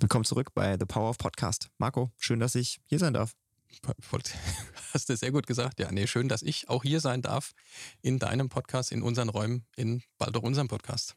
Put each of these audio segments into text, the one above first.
Willkommen zurück bei The Power of Podcast. Marco, schön, dass ich hier sein darf. Hast du sehr gut gesagt. Ja, nee, schön, dass ich auch hier sein darf in deinem Podcast, in unseren Räumen, in bald auch unserem Podcast.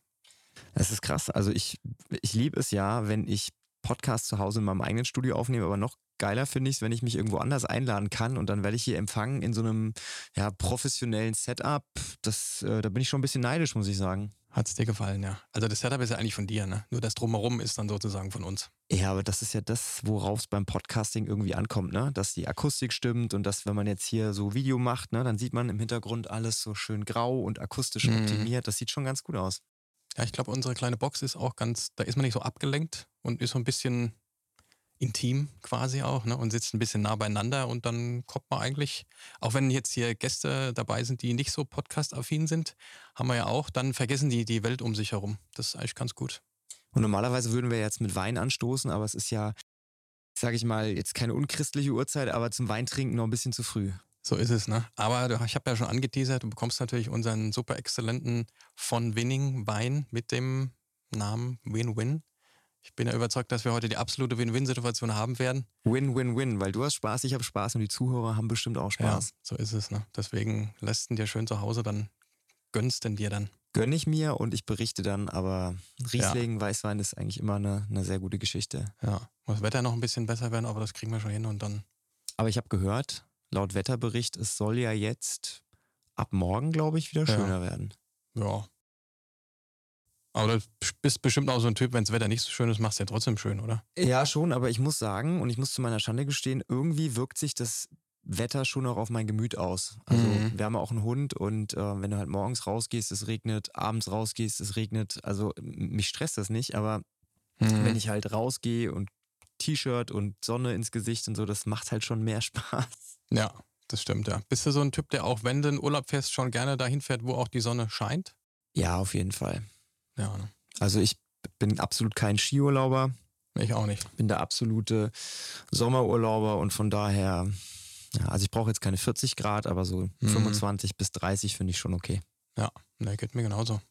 Es ist krass. Also ich, ich liebe es ja, wenn ich Podcasts zu Hause in meinem eigenen Studio aufnehme, aber noch geiler finde ich es, wenn ich mich irgendwo anders einladen kann und dann werde ich hier empfangen in so einem ja, professionellen Setup. Das, äh, da bin ich schon ein bisschen neidisch, muss ich sagen. Hat es dir gefallen, ja. Also das Setup ist ja eigentlich von dir, ne? Nur das Drumherum ist dann sozusagen von uns. Ja, aber das ist ja das, worauf es beim Podcasting irgendwie ankommt, ne? Dass die Akustik stimmt und dass, wenn man jetzt hier so Video macht, ne, dann sieht man im Hintergrund alles so schön grau und akustisch mhm. optimiert. Das sieht schon ganz gut aus. Ja, ich glaube, unsere kleine Box ist auch ganz, da ist man nicht so abgelenkt und ist so ein bisschen intim quasi auch ne? und sitzt ein bisschen nah beieinander und dann kommt man eigentlich, auch wenn jetzt hier Gäste dabei sind, die nicht so podcast-affin sind, haben wir ja auch, dann vergessen die die Welt um sich herum. Das ist eigentlich ganz gut. Und normalerweise würden wir jetzt mit Wein anstoßen, aber es ist ja, sage ich mal, jetzt keine unchristliche Uhrzeit, aber zum Weintrinken noch ein bisschen zu früh. So ist es, ne? Aber ich habe ja schon angeteasert, du bekommst natürlich unseren super exzellenten von Winning Wein mit dem Namen Win-Win. Ich bin ja überzeugt, dass wir heute die absolute Win-Win-Situation haben werden. Win-Win-Win, weil du hast Spaß, ich habe Spaß und die Zuhörer haben bestimmt auch Spaß. Ja, so ist es. Ne? Deswegen lässt du dir schön zu Hause, dann gönnst du dir dann. Gönn ich mir und ich berichte dann, aber Riesling, ja. Weißwein ist eigentlich immer eine, eine sehr gute Geschichte. Ja, muss das Wetter noch ein bisschen besser werden, aber das kriegen wir schon hin und dann. Aber ich habe gehört, laut Wetterbericht, es soll ja jetzt ab morgen, glaube ich, wieder schöner ja. werden. Ja, aber du bist bestimmt auch so ein Typ, wenn das Wetter nicht so schön ist, machst du ja trotzdem schön, oder? Ja, schon, aber ich muss sagen, und ich muss zu meiner Schande gestehen, irgendwie wirkt sich das Wetter schon auch auf mein Gemüt aus. Also mhm. wir haben auch einen Hund und äh, wenn du halt morgens rausgehst, es regnet, abends rausgehst, es regnet. Also mich stresst das nicht, aber mhm. wenn ich halt rausgehe und T-Shirt und Sonne ins Gesicht und so, das macht halt schon mehr Spaß. Ja, das stimmt, ja. Bist du so ein Typ, der auch, wenn du in Urlaub fährst, schon gerne dahin fährt, wo auch die Sonne scheint? Ja, auf jeden Fall. Ja. Ne? Also ich bin absolut kein Skiurlauber. Ich auch nicht. Bin der absolute Sommerurlauber und von daher, ja, also ich brauche jetzt keine 40 Grad, aber so mhm. 25 bis 30 finde ich schon okay. Ja, ne, geht mir genauso.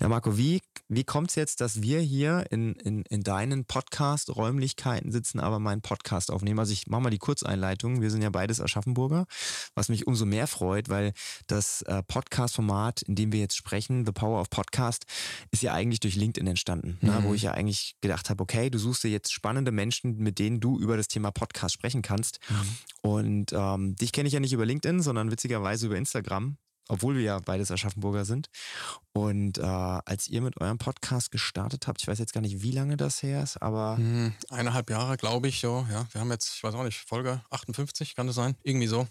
Ja, Marco, wie wie kommt es jetzt, dass wir hier in, in, in deinen Podcast-Räumlichkeiten sitzen, aber meinen Podcast aufnehmen? Also ich mache mal die Kurzeinleitung. Wir sind ja beides Aschaffenburger, was mich umso mehr freut, weil das äh, Podcast-Format, in dem wir jetzt sprechen, The Power of Podcast, ist ja eigentlich durch LinkedIn entstanden, ne? mhm. ne, wo ich ja eigentlich gedacht habe, okay, du suchst dir jetzt spannende Menschen, mit denen du über das Thema Podcast sprechen kannst. Mhm. Und ähm, dich kenne ich ja nicht über LinkedIn, sondern witzigerweise über Instagram obwohl wir ja beides Aschaffenburger sind. Und äh, als ihr mit eurem Podcast gestartet habt, ich weiß jetzt gar nicht, wie lange das her ist, aber. Hm, eineinhalb Jahre, glaube ich, so. Ja, wir haben jetzt, ich weiß auch nicht, Folge 58, kann das sein? Irgendwie so.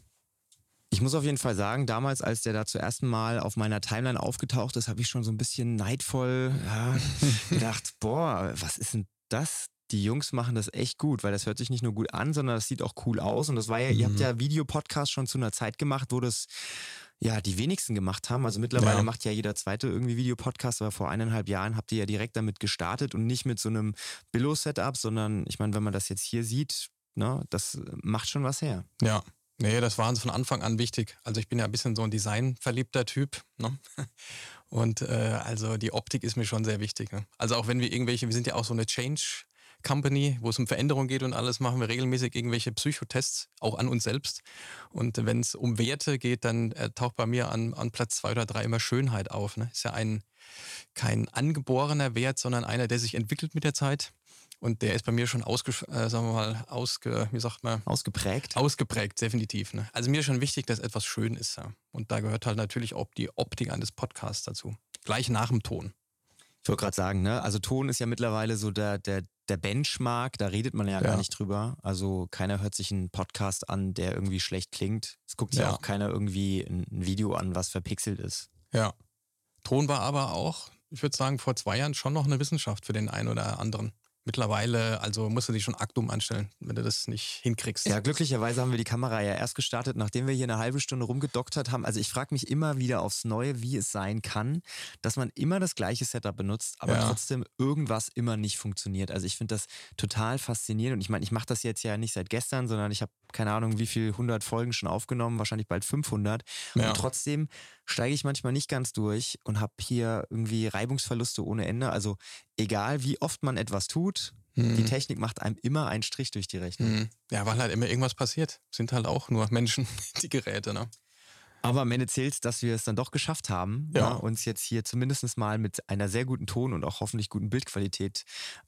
Ich muss auf jeden Fall sagen, damals, als der da zum ersten Mal auf meiner Timeline aufgetaucht ist, habe ich schon so ein bisschen neidvoll ja, gedacht, boah, was ist denn das? die Jungs machen das echt gut, weil das hört sich nicht nur gut an, sondern das sieht auch cool aus. Und das war ja, ihr habt mhm. ja Videopodcast schon zu einer Zeit gemacht, wo das ja die wenigsten gemacht haben. Also mittlerweile ja. macht ja jeder zweite irgendwie Videopodcast, aber vor eineinhalb Jahren habt ihr ja direkt damit gestartet und nicht mit so einem Billo-Setup, sondern ich meine, wenn man das jetzt hier sieht, ne, das macht schon was her. Ja. Nee, das war uns von Anfang an wichtig. Also ich bin ja ein bisschen so ein designverliebter Typ. Ne? Und äh, also die Optik ist mir schon sehr wichtig. Ne? Also auch wenn wir irgendwelche, wir sind ja auch so eine Change- Company, wo es um Veränderung geht und alles, machen wir regelmäßig irgendwelche Psychotests, auch an uns selbst. Und wenn es um Werte geht, dann äh, taucht bei mir an, an Platz zwei oder drei immer Schönheit auf. Ne? Ist ja ein, kein angeborener Wert, sondern einer, der sich entwickelt mit der Zeit. Und der ist bei mir schon ausge, äh, sagen wir mal, ausge, wie sagt man? Ausgeprägt. Ausgeprägt, definitiv. Ne? Also mir ist schon wichtig, dass etwas schön ist. Ja? Und da gehört halt natürlich auch die Optik eines Podcasts dazu. Gleich nach dem Ton. Ich wollte gerade sagen, ne? Also Ton ist ja mittlerweile so der, der, der Benchmark, da redet man ja, ja, gar nicht drüber. Also keiner hört sich einen Podcast an, der irgendwie schlecht klingt. Es guckt sich ja. auch keiner irgendwie ein Video an, was verpixelt ist. Ja. Ton war aber auch, ich würde sagen, vor zwei Jahren schon noch eine Wissenschaft für den einen oder anderen. Mittlerweile, also musst du dich schon dumm anstellen, wenn du das nicht hinkriegst. Ja, glücklicherweise haben wir die Kamera ja erst gestartet, nachdem wir hier eine halbe Stunde rumgedoktert haben. Also ich frage mich immer wieder aufs Neue, wie es sein kann, dass man immer das gleiche Setup benutzt, aber ja. trotzdem irgendwas immer nicht funktioniert. Also ich finde das total faszinierend und ich meine, ich mache das jetzt ja nicht seit gestern, sondern ich habe keine Ahnung, wie viel 100 Folgen schon aufgenommen, wahrscheinlich bald 500. Ja. Und trotzdem steige ich manchmal nicht ganz durch und habe hier irgendwie Reibungsverluste ohne Ende. Also egal, wie oft man etwas tut, gut. Die Mhm. Technik macht einem immer einen Strich durch die Rechnung. Mhm. Ja, weil halt immer irgendwas passiert. Sind halt auch nur Menschen, die Geräte, ne? Aber am Ende zählt dass wir es dann doch geschafft haben, Ja. ja. uns jetzt hier zumindest mal mit einer sehr guten Ton und auch hoffentlich guten Bildqualität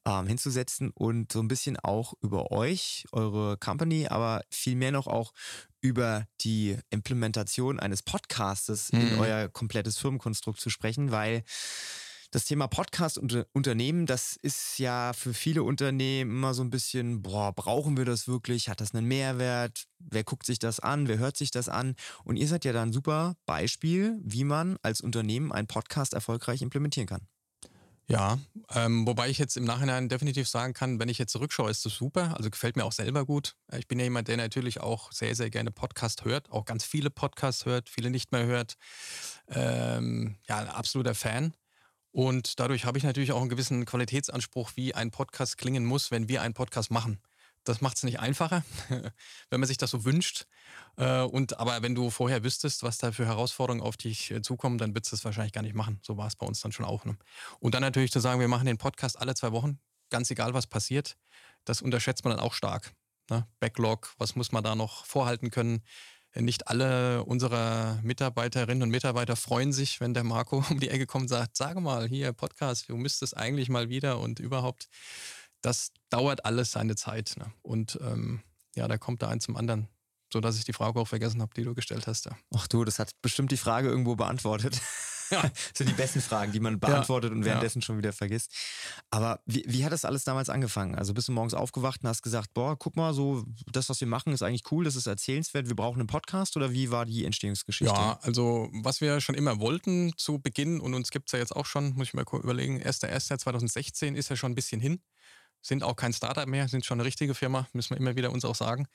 ähm, hinzusetzen und so ein bisschen auch über euch, eure Company, aber vielmehr noch auch über die Implementation eines Podcastes in Mhm. euer komplettes Firmenkonstrukt zu sprechen, weil das Thema Podcast und Unternehmen, das ist ja für viele Unternehmen immer so ein bisschen, boah, brauchen wir das wirklich? Hat das einen Mehrwert? Wer guckt sich das an? Wer hört sich das an? Und ihr seid ja da ein super Beispiel, wie man als Unternehmen einen Podcast erfolgreich implementieren kann. Ja, ähm, wobei ich jetzt im Nachhinein definitiv sagen kann, wenn ich jetzt zurückschaue, ist das super. Also gefällt mir auch selber gut. Ich bin ja jemand, der natürlich auch sehr, sehr gerne Podcast hört, auch ganz viele Podcasts hört, viele nicht mehr hört. Ähm, ja, ein absoluter Fan. Und dadurch habe ich natürlich auch einen gewissen Qualitätsanspruch, wie ein Podcast klingen muss, wenn wir einen Podcast machen. Das macht es nicht einfacher, wenn man sich das so wünscht. Äh, Und aber wenn du vorher wüsstest, was da für Herausforderungen auf dich äh, zukommen, dann würdest du es wahrscheinlich gar nicht machen. So war es bei uns dann schon auch. Ne? Und dann natürlich zu sagen, wir machen den Podcast alle zwei Wochen, ganz egal was passiert, das unterschätzt man dann auch stark. Ne? Backlog, was muss man da noch vorhalten können? Nicht alle unserer Mitarbeiterinnen und Mitarbeiter freuen sich, wenn der Marco um die Ecke kommt und sagt, sage mal, hier Podcast, du müsstest eigentlich mal wieder und überhaupt. Das dauert alles seine Zeit. Ne? Und ähm, ja, da kommt da eins zum anderen, so dass ich die Frage auch vergessen habe, die du gestellt hast. Ja. Ach du, das hat bestimmt die Frage irgendwo beantwortet. Ja. Das sind die besten Fragen, die man beantwortet und Ja. währenddessen schon wieder vergisst. Aber wie, wie hat das alles damals angefangen? Also bist du morgens aufgewacht und hast gesagt, boah, guck mal, so das, was wir machen, ist eigentlich cool, das ist erzählenswert, wir brauchen einen Podcast oder wie war die Entstehungsgeschichte? Ja, also was wir schon immer wollten zu Beginn und uns gibt es ja jetzt auch schon, muss ich mal kurz überlegen, 1.1.2016 ist ja schon ein bisschen hin. Sind auch kein Startup mehr, sind schon eine richtige Firma, müssen wir immer wieder uns auch sagen.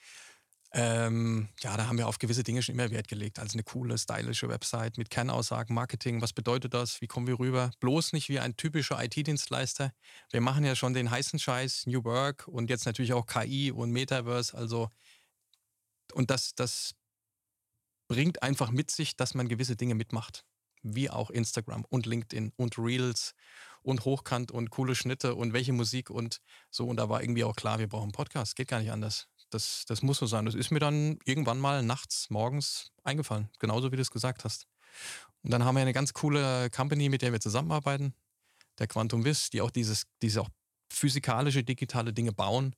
Ähm, ja, da haben wir auf gewisse Dinge schon immer Wert gelegt. Also eine coole, stylische Website mit Kernaussagen, Marketing. Was bedeutet das? Wie kommen wir rüber? Bloß nicht wie ein typischer IT-Dienstleister. Wir machen ja schon den heißen Scheiß, New Work und jetzt natürlich auch KI und Metaverse. Also, und das, das bringt einfach mit sich, dass man gewisse Dinge mitmacht. Wie auch Instagram und LinkedIn und Reels und Hochkant und coole Schnitte und welche Musik und so. Und da war irgendwie auch klar, wir brauchen einen Podcast. Geht gar nicht anders. Das, das muss so sein. Das ist mir dann irgendwann mal nachts, morgens eingefallen. Genauso wie du es gesagt hast. Und dann haben wir eine ganz coole Company, mit der wir zusammenarbeiten, der Quantum Wiss, die auch dieses, diese auch physikalische, digitale Dinge bauen.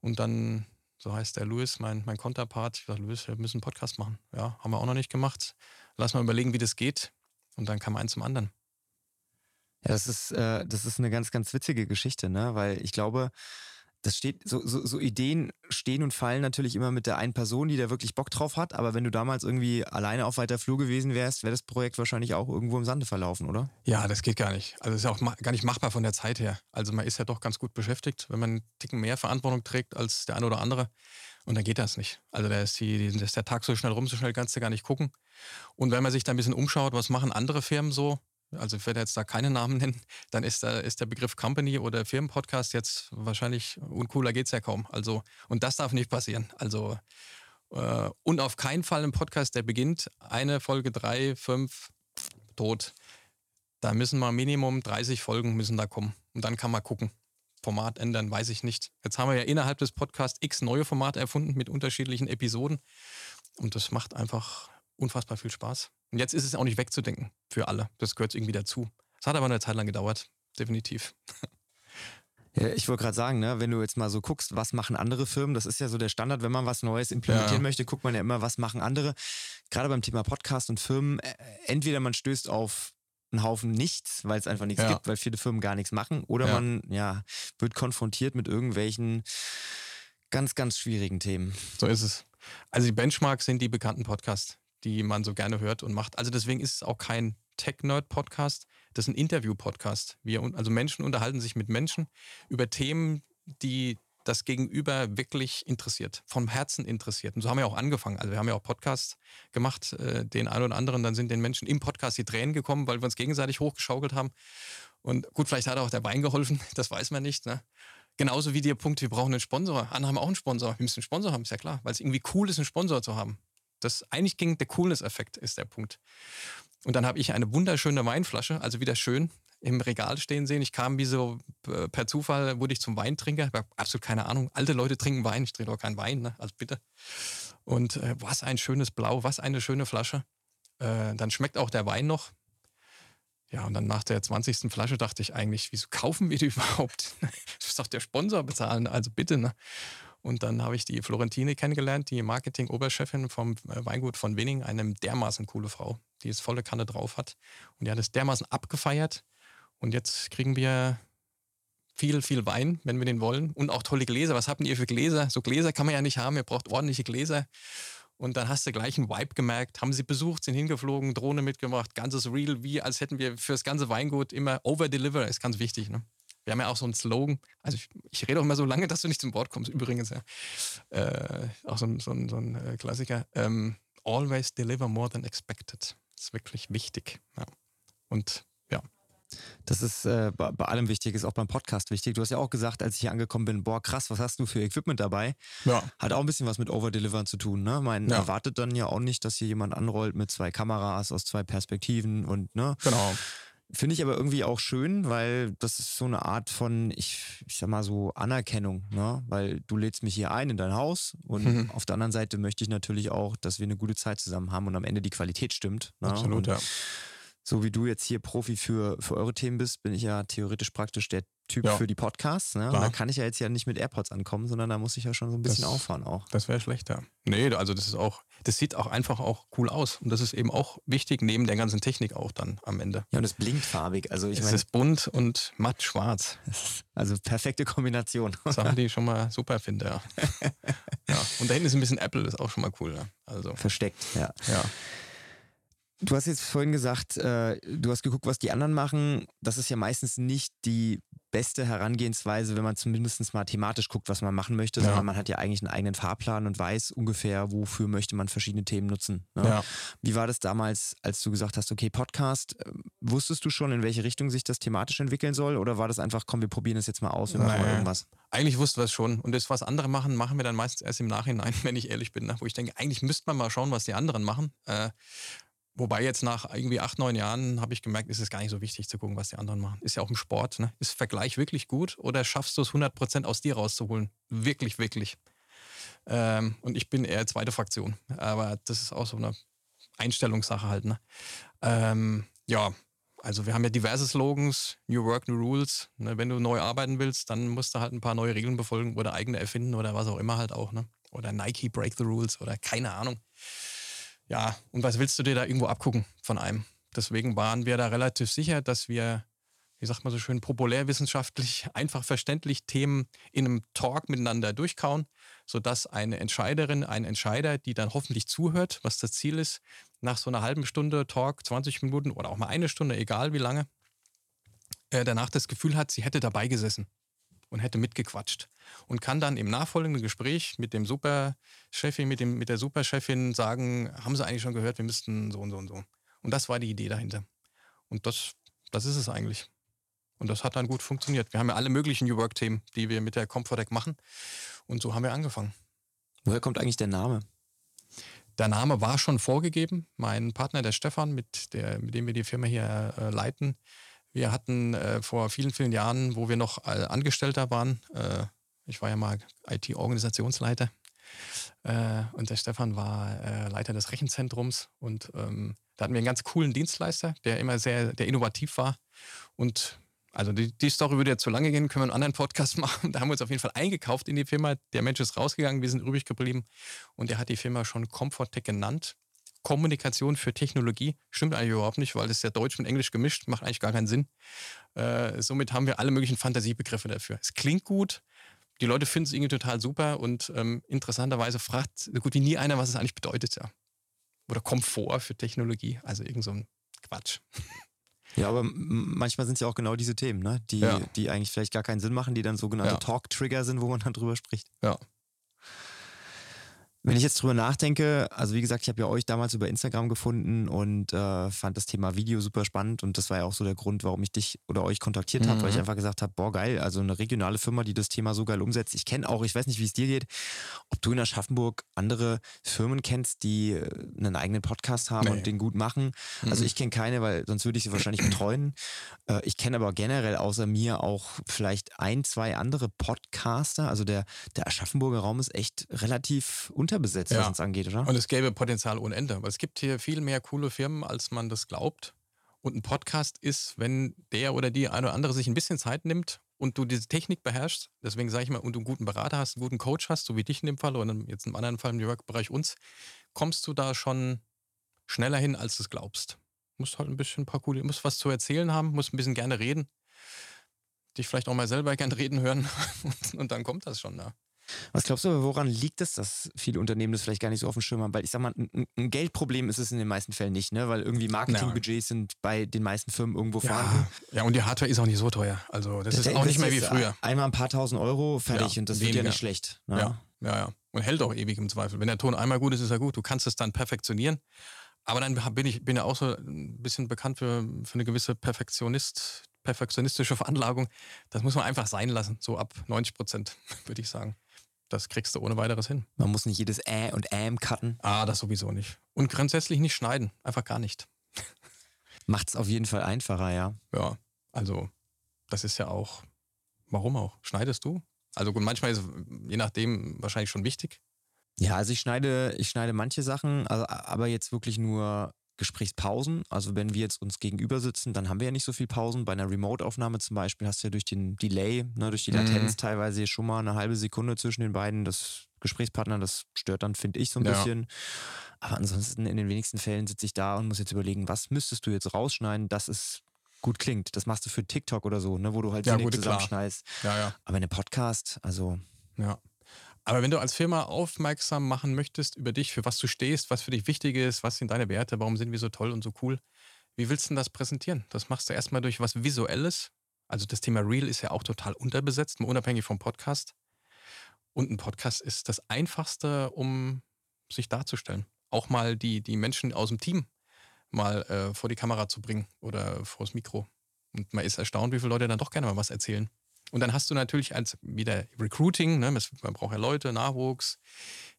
Und dann, so heißt der Louis, mein, mein Konterpart, ich sagte, Louis, wir müssen einen Podcast machen. Ja, haben wir auch noch nicht gemacht. Lass mal überlegen, wie das geht. Und dann kam eins zum anderen. Ja, das ist, äh, das ist eine ganz, ganz witzige Geschichte, ne? Weil ich glaube, das steht, so, so, so Ideen stehen und fallen natürlich immer mit der einen Person, die da wirklich Bock drauf hat. Aber wenn du damals irgendwie alleine auf weiter Flur gewesen wärst, wäre das Projekt wahrscheinlich auch irgendwo im Sande verlaufen, oder? Ja, das geht gar nicht. Also das ist ja auch gar nicht machbar von der Zeit her. Also man ist ja doch ganz gut beschäftigt, wenn man einen Ticken mehr Verantwortung trägt als der eine oder andere. Und dann geht das nicht. Also da ist, die, da ist der Tag so schnell rum, so schnell kannst du gar nicht gucken. Und wenn man sich da ein bisschen umschaut, was machen andere Firmen so, also ich werde jetzt da keine Namen nennen, dann ist, da, ist der Begriff Company oder Firmenpodcast jetzt wahrscheinlich uncooler geht's ja kaum. Also, und das darf nicht passieren. Also, äh, und auf keinen Fall ein Podcast, der beginnt, eine Folge drei, fünf, tot. Da müssen mal Minimum 30 Folgen müssen da kommen. Und dann kann man gucken. Format ändern, weiß ich nicht. Jetzt haben wir ja innerhalb des Podcasts x neue Formate erfunden mit unterschiedlichen Episoden. Und das macht einfach unfassbar viel Spaß. Und jetzt ist es auch nicht wegzudenken für alle. Das gehört irgendwie dazu. Es hat aber eine Zeit lang gedauert. Definitiv. Ja, ich wollte gerade sagen, ne, wenn du jetzt mal so guckst, was machen andere Firmen, das ist ja so der Standard, wenn man was Neues implementieren Ja. möchte, guckt man ja immer, was machen andere. Gerade beim Thema Podcast und Firmen, äh, entweder man stößt auf einen Haufen nichts, weil es einfach nichts Ja. gibt, weil viele Firmen gar nichts machen, oder man ja, wird konfrontiert mit irgendwelchen ganz, ganz schwierigen Themen. So ist es. Also die Benchmarks sind die bekannten Podcasts, die man so gerne hört und macht. Also deswegen ist es auch kein Tech-Nerd-Podcast, das ist ein Interview-Podcast. Also Menschen unterhalten sich mit Menschen über Themen, die das Gegenüber wirklich interessiert, vom Herzen interessiert. Und so haben wir auch angefangen. Also wir haben ja auch Podcasts gemacht, äh, den einen oder anderen, dann sind den Menschen im Podcast die Tränen gekommen, weil wir uns gegenseitig hochgeschaukelt haben. Und gut, vielleicht hat auch der Wein geholfen, das weiß man nicht. Ne? Genauso wie der Punkt, wir brauchen einen Sponsor. Andere haben auch einen Sponsor. Wir müssen einen Sponsor haben, ist ja klar, weil es irgendwie cool ist, einen Sponsor zu haben. Das eigentlich ging der Coolness-Effekt ist der Punkt. Und dann habe ich eine wunderschöne Weinflasche, also wieder schön im Regal stehen sehen. Ich kam wie so äh, per Zufall, wurde ich zum Weintrinker. Ich habe absolut keine Ahnung. Alte Leute trinken Wein, ich trinke doch keinen Wein, ne? also bitte. Und äh, was ein schönes Blau, was eine schöne Flasche. Äh, dann schmeckt auch der Wein noch. Ja, und dann nach der 20. Flasche dachte ich eigentlich, wieso kaufen wir die überhaupt? Das muss doch der Sponsor bezahlen, also bitte. Ne? Und dann habe ich die Florentine kennengelernt, die Marketing-Oberchefin vom äh, Weingut von Winning, eine dermaßen coole Frau, die es volle Kanne drauf hat. Und die hat es dermaßen abgefeiert. Und jetzt kriegen wir viel, viel Wein, wenn wir den wollen. Und auch tolle Gläser. Was habt ihr für Gläser? So Gläser kann man ja nicht haben. Ihr braucht ordentliche Gläser. Und dann hast du gleich einen Vibe gemerkt, haben sie besucht, sind hingeflogen, Drohne mitgemacht, ganzes Real, wie als hätten wir für das ganze Weingut immer over-deliver, ist ganz wichtig. Ne? Wir haben ja auch so einen Slogan, also ich, ich rede auch immer so lange, dass du nicht zum Wort kommst, übrigens, ja. Äh, auch so, so, so ein äh, Klassiker. Ähm, always deliver more than expected. Das ist wirklich wichtig. Ja. Und ja, das ist äh, bei, bei, allem wichtig, ist auch beim Podcast wichtig. Du hast ja auch gesagt, als ich hier angekommen bin, boah, krass, was hast du für Equipment dabei? Ja. Hat auch ein bisschen was mit Overdelivern zu tun, ne? Man ja. erwartet dann ja auch nicht, dass hier jemand anrollt mit zwei Kameras aus zwei Perspektiven und, ne? Genau. Finde ich aber irgendwie auch schön, weil das ist so eine Art von, ich, ich sag mal so, Anerkennung, ne? Weil du lädst mich hier ein in dein Haus und mhm. auf der anderen Seite möchte ich natürlich auch, dass wir eine gute Zeit zusammen haben und am Ende die Qualität stimmt. Ne? Absolut, und ja so wie du jetzt hier Profi für, für eure Themen bist, bin ich ja theoretisch praktisch der Typ ja. für die Podcasts. Ne? Und da kann ich ja jetzt ja nicht mit AirPods ankommen, sondern da muss ich ja schon so ein bisschen das, auffahren auch. Das wäre schlechter. Nee, also das ist auch, das sieht auch einfach auch cool aus. Und das ist eben auch wichtig, neben der ganzen Technik auch dann am Ende. Ja, und es blinkt farbig. Also ich es mein, ist bunt und matt schwarz. Also perfekte Kombination. Sachen, die ich schon mal super finde, ja. ja. Und da hinten ist ein bisschen Apple, das ist auch schon mal cool. Ja. Also. Versteckt, ja. Ja. Du hast jetzt vorhin gesagt, äh, du hast geguckt, was die anderen machen. Das ist ja meistens nicht die beste Herangehensweise, wenn man zumindest mal thematisch guckt, was man machen möchte, ja. sondern man hat ja eigentlich einen eigenen Fahrplan und weiß ungefähr, wofür möchte man verschiedene Themen nutzen. Ne? Ja. Wie war das damals, als du gesagt hast, okay, Podcast, äh, wusstest du schon, in welche Richtung sich das thematisch entwickeln soll oder war das einfach, komm, wir probieren das jetzt mal aus, wir machen mal irgendwas? Eigentlich wussten wir es schon und das, was andere machen, machen wir dann meistens erst im Nachhinein, wenn ich ehrlich bin, ne? wo ich denke, eigentlich müsste man mal schauen, was die anderen machen. Äh, Wobei jetzt nach irgendwie acht, neun Jahren habe ich gemerkt, ist es gar nicht so wichtig zu gucken, was die anderen machen. Ist ja auch im Sport. Ne? Ist Vergleich wirklich gut oder schaffst du es 100% aus dir rauszuholen? Wirklich, wirklich. Ähm, und ich bin eher zweite Fraktion. Aber das ist auch so eine Einstellungssache halt. Ne? Ähm, ja, also wir haben ja diverse Slogans, New Work, New Rules. Ne? Wenn du neu arbeiten willst, dann musst du halt ein paar neue Regeln befolgen oder eigene erfinden oder was auch immer halt auch. Ne? Oder Nike Break the Rules oder keine Ahnung. Ja, und was willst du dir da irgendwo abgucken von einem? Deswegen waren wir da relativ sicher, dass wir, wie sagt man so schön, populärwissenschaftlich, einfach verständlich Themen in einem Talk miteinander durchkauen, sodass eine Entscheiderin, ein Entscheider, die dann hoffentlich zuhört, was das Ziel ist, nach so einer halben Stunde Talk, 20 Minuten oder auch mal eine Stunde, egal wie lange, äh, danach das Gefühl hat, sie hätte dabei gesessen und hätte mitgequatscht und kann dann im nachfolgenden Gespräch mit dem Superchefin, mit, dem, mit der Superchefin sagen, haben Sie eigentlich schon gehört, wir müssten so und so und so. Und das war die Idee dahinter. Und das, das ist es eigentlich. Und das hat dann gut funktioniert. Wir haben ja alle möglichen New Work-Themen, die wir mit der Comfortec machen. Und so haben wir angefangen. Woher kommt eigentlich der Name? Der Name war schon vorgegeben. Mein Partner, der Stefan, mit, der, mit dem wir die Firma hier äh, leiten, wir hatten äh, vor vielen, vielen Jahren, wo wir noch äh, Angestellter waren, äh, ich war ja mal IT-Organisationsleiter äh, und der Stefan war äh, Leiter des Rechenzentrums und ähm, da hatten wir einen ganz coolen Dienstleister, der immer sehr, der innovativ war und also die, die Story würde jetzt zu lange gehen, können wir einen anderen Podcast machen. Da haben wir uns auf jeden Fall eingekauft in die Firma. Der Mensch ist rausgegangen, wir sind übrig geblieben und der hat die Firma schon Comfortech genannt Kommunikation für Technologie. Stimmt eigentlich überhaupt nicht, weil das ist ja Deutsch mit Englisch gemischt, macht eigentlich gar keinen Sinn. Äh, somit haben wir alle möglichen Fantasiebegriffe dafür. Es klingt gut, die Leute finden es irgendwie total super und ähm, interessanterweise fragt so gut wie nie einer, was es eigentlich bedeutet. Ja. Oder Komfort für Technologie, also irgend so ein Quatsch. Ja, aber manchmal sind es ja auch genau diese Themen, ne? die, ja. die eigentlich vielleicht gar keinen Sinn machen, die dann sogenannte ja. Talk-Trigger sind, wo man dann drüber spricht. Ja. Wenn ich jetzt drüber nachdenke, also wie gesagt, ich habe ja euch damals über Instagram gefunden und äh, fand das Thema Video super spannend und das war ja auch so der Grund, warum ich dich oder euch kontaktiert habe, weil ich Mhm. einfach gesagt habe, boah geil, also eine regionale Firma, die das Thema so geil umsetzt. Ich kenne auch, ich weiß nicht, wie es dir geht, ob du in Aschaffenburg andere Firmen kennst, die äh, einen eigenen Podcast haben Nee. und den gut machen. Also Mhm. ich kenne keine, weil sonst würde ich sie wahrscheinlich betreuen. Äh, ich kenne aber generell außer mir auch vielleicht ein, zwei andere Podcaster. Also der, der Aschaffenburger Raum ist echt relativ unterbesetzt, Ja. was uns angeht, oder? Und es gäbe Potenzial ohne Ende, weil es gibt hier viel mehr coole Firmen, als man das glaubt. Und ein Podcast ist, wenn der oder die eine oder andere sich ein bisschen Zeit nimmt und du diese Technik beherrschst, deswegen sage ich mal, und du einen guten Berater hast, einen guten Coach hast, so wie dich in dem Fall oder jetzt im anderen Fall im New York-Bereich uns, kommst du da schon schneller hin, als du es glaubst. Musst halt ein bisschen ein paar coole, musst was zu erzählen haben, musst ein bisschen gerne reden, dich vielleicht auch mal selber gern reden hören und, und dann kommt das schon da. Was glaubst du, woran liegt es, dass viele Unternehmen das vielleicht gar nicht so auf dem Schirm haben? Weil ich sag mal, ein, ein Geldproblem ist es in den meisten Fällen nicht, ne? Weil irgendwie Marketingbudgets sind bei den meisten Firmen irgendwo vorhanden. Ja, ja, und die Hardware ist auch nicht so teuer. Also das ist Der auch nicht mehr wie früher. Einmal ein paar tausend Euro, fertig. Ja, und das wird ja weniger. nicht schlecht. Ne? Ja, ja, ja. Und hält auch ewig im Zweifel. Wenn der Ton einmal gut ist, ist er gut. Du kannst es dann perfektionieren. Aber dann bin ich bin ja auch so ein bisschen bekannt für, für eine gewisse Perfektionist, perfektionistische Veranlagung. Das muss man einfach sein lassen. So ab 90 Prozent, würde ich sagen. Das kriegst du ohne weiteres hin. Man muss nicht jedes Ä und Äm cutten. Ah, das sowieso nicht. Und grundsätzlich nicht schneiden. Einfach gar nicht. Macht es auf jeden Fall einfacher, ja. Ja, also das ist ja auch, warum auch? Schneidest du? Also gut, manchmal ist es je nachdem wahrscheinlich schon wichtig. Ja, also ich schneide, ich schneide manche Sachen, also, aber jetzt wirklich nur Gesprächspausen. Also wenn wir jetzt uns gegenüber sitzen, dann haben wir ja nicht so viel Pausen. Bei einer Remote-Aufnahme zum Beispiel hast du ja durch den Delay, ne, durch die Mhm. Latenz teilweise schon mal eine halbe Sekunde zwischen den beiden. Das Gesprächspartner, das stört dann, finde ich, so ein Ja. bisschen. Aber ansonsten in den wenigsten Fällen sitze ich da und muss jetzt überlegen, was müsstest du jetzt rausschneiden, dass es gut klingt. Das machst du für TikTok oder so, ne, wo du halt Ja, wenig zusammenschneidest. Ja, ja. Aber in einem Podcast, also Ja. Aber wenn du als Firma aufmerksam machen möchtest über dich, für was du stehst, was für dich wichtig ist, was sind deine Werte, warum sind wir so toll und so cool, wie willst du denn das präsentieren? Das machst du erstmal durch was Visuelles. Also das Thema Real ist ja auch total unterbesetzt, unabhängig vom Podcast. Und ein Podcast ist das Einfachste, um sich darzustellen. Auch mal die, die Menschen aus dem Team mal äh, vor die Kamera zu bringen oder vors Mikro. Und man ist erstaunt, wie viele Leute dann doch gerne mal was erzählen. Und dann hast du natürlich als wieder Recruiting, ne, man braucht ja Leute, Nachwuchs.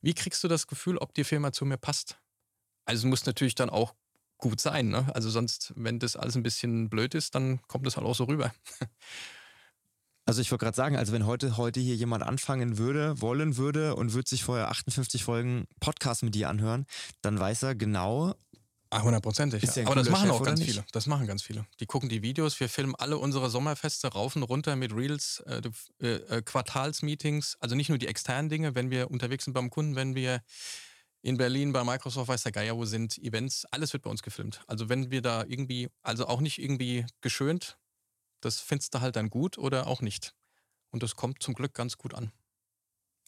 Wie kriegst du das Gefühl, ob die Firma zu mir passt? Also es muss natürlich dann auch gut sein. Ne? Also sonst, wenn das alles ein bisschen blöd ist, dann kommt das halt auch so rüber. Also ich wollte gerade sagen, also wenn heute, heute hier jemand anfangen würde, wollen würde und würde sich vorher 58 Folgen Podcast mit dir anhören, dann weiß er genau, hundertprozentig. Ist Ja. Aber das machen Chef auch ganz viele. Das machen ganz viele. Die gucken die Videos. Wir filmen alle unsere Sommerfeste rauf und runter mit Reels, äh, äh, äh, Quartalsmeetings. Also nicht nur die externen Dinge, wenn wir unterwegs sind beim Kunden, wenn wir in Berlin bei Microsoft, weiß der Geier, wo sind Events. Alles wird bei uns gefilmt. Also wenn wir da irgendwie, also auch nicht irgendwie geschönt, das findest du halt dann gut oder auch nicht. Und das kommt zum Glück ganz gut an.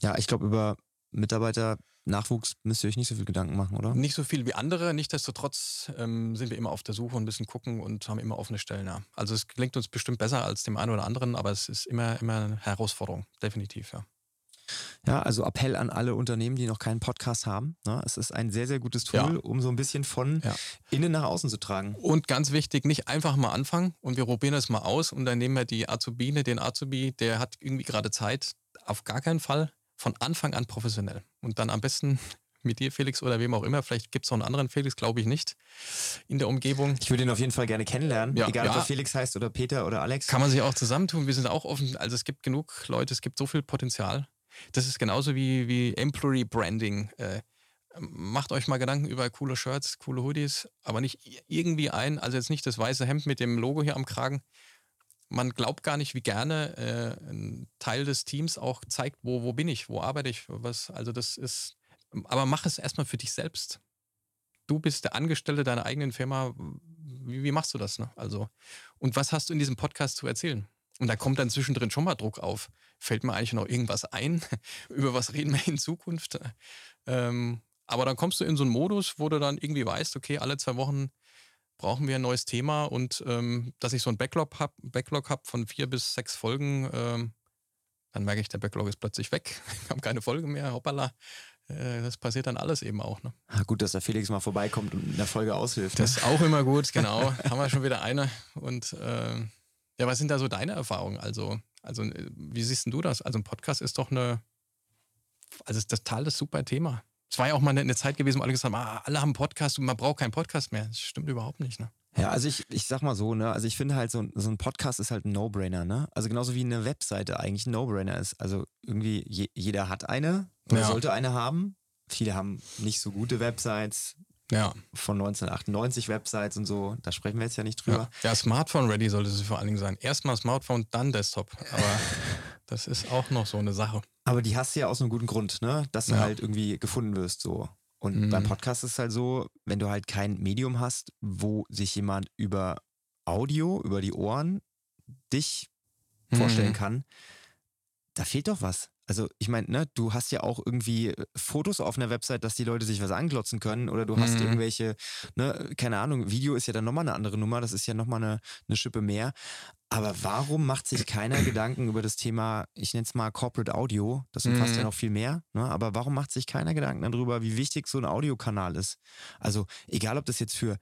ja, ich glaube, über Mitarbeiter Nachwuchs müsst ihr euch nicht so viel Gedanken machen, oder? Nicht so viel wie andere, nichtsdestotrotz ähm, sind wir immer auf der Suche und ein bisschen gucken und haben immer offene Stellen. Ja. Also es klingt uns bestimmt besser als dem einen oder anderen, aber es ist immer, immer eine Herausforderung, definitiv, ja. Ja, also Appell an alle Unternehmen, die noch keinen Podcast haben. Ne? Es ist ein sehr, sehr gutes Tool, Ja. um so ein bisschen von Ja. innen nach außen zu tragen. Und ganz wichtig, nicht einfach mal anfangen und wir probieren das mal aus und dann nehmen wir die Azubine, den Azubi, der hat irgendwie gerade Zeit. Auf gar keinen Fall von Anfang an professionell. Und dann am besten mit dir, Felix, oder wem auch immer. Vielleicht gibt es auch einen anderen Felix, glaube ich nicht, in der Umgebung. Ich würde ihn auf jeden Fall gerne kennenlernen, Ja, egal ob ja. er Felix heißt oder Peter oder Alex. Kann man sich auch zusammentun. Wir sind auch offen. Also es gibt genug Leute, es gibt so viel Potenzial. Das ist genauso wie, wie Employee Branding. Äh, macht euch mal Gedanken über coole Shirts, coole Hoodies, aber nicht irgendwie ein, also jetzt nicht das weiße Hemd mit dem Logo hier am Kragen. Man glaubt gar nicht, wie gerne äh, ein Teil des Teams auch zeigt, wo, wo bin ich, wo arbeite ich, was, also das ist, aber mach es erstmal für dich selbst. Du bist der Angestellte deiner eigenen Firma. Wie, wie machst du das? Ne? Also, und was hast du in diesem Podcast zu erzählen? Und da kommt dann zwischendrin schon mal Druck auf. Fällt mir eigentlich noch irgendwas ein? Über was reden wir in Zukunft? Ähm, aber dann kommst du in so einen Modus, wo du dann irgendwie weißt, okay, alle zwei Wochen brauchen wir ein neues Thema und ähm, dass ich so ein Backlog habe Backlog hab von vier bis sechs Folgen, ähm, dann merke ich, der Backlog ist plötzlich weg. Wir haben keine Folge mehr, hoppala. äh, das passiert dann alles eben auch. Ne? Ah, gut, dass der Felix mal vorbeikommt und in der Folge aushilft. Das ne? ist auch immer gut, genau. Haben wir schon wieder eine. Und äh, ja, was sind da so deine Erfahrungen? Also, also wie siehst du das? Also ein Podcast ist doch eine, also ist das total das super Thema. Es war ja auch mal eine, Zeit gewesen, wo alle gesagt haben, ah, alle haben einen Podcast und man braucht keinen Podcast mehr. Das stimmt überhaupt nicht, ne? Ja, also ich, ich sag mal so, ne, also ich finde halt so, so ein Podcast ist halt ein No-Brainer, ne? Also genauso wie eine Webseite eigentlich ein No-Brainer ist. Also irgendwie je, jeder hat eine oder ja. sollte eine haben. Viele haben nicht so gute Websites. Ja. Von 1998 Websites und so, da sprechen wir jetzt ja nicht drüber. Ja, ja Smartphone-ready sollte es vor allen Dingen sein. Erstmal Smartphone, dann Desktop. Aber das ist auch noch so eine Sache. Aber die hast du ja aus einem guten Grund, ne? Dass du ja. halt irgendwie gefunden wirst, so. Und mhm. beim Podcast ist es halt so, wenn du halt kein Medium hast, wo sich jemand über Audio, über die Ohren dich mhm. vorstellen kann, da fehlt doch was. Also ich meine, ne, du hast ja auch irgendwie äh, Fotos auf einer Website, dass die Leute sich was anglotzen können oder du hast mhm. irgendwelche, ne, keine Ahnung, Video ist ja dann nochmal eine andere Nummer, das ist ja nochmal eine, eine Schippe mehr. Aber warum macht sich keiner Gedanken über das Thema, ich nenne es mal Corporate Audio, das umfasst mhm. ja noch viel mehr, ne? aber warum macht sich keiner Gedanken darüber, wie wichtig so ein Audiokanal ist? Also egal, ob das jetzt für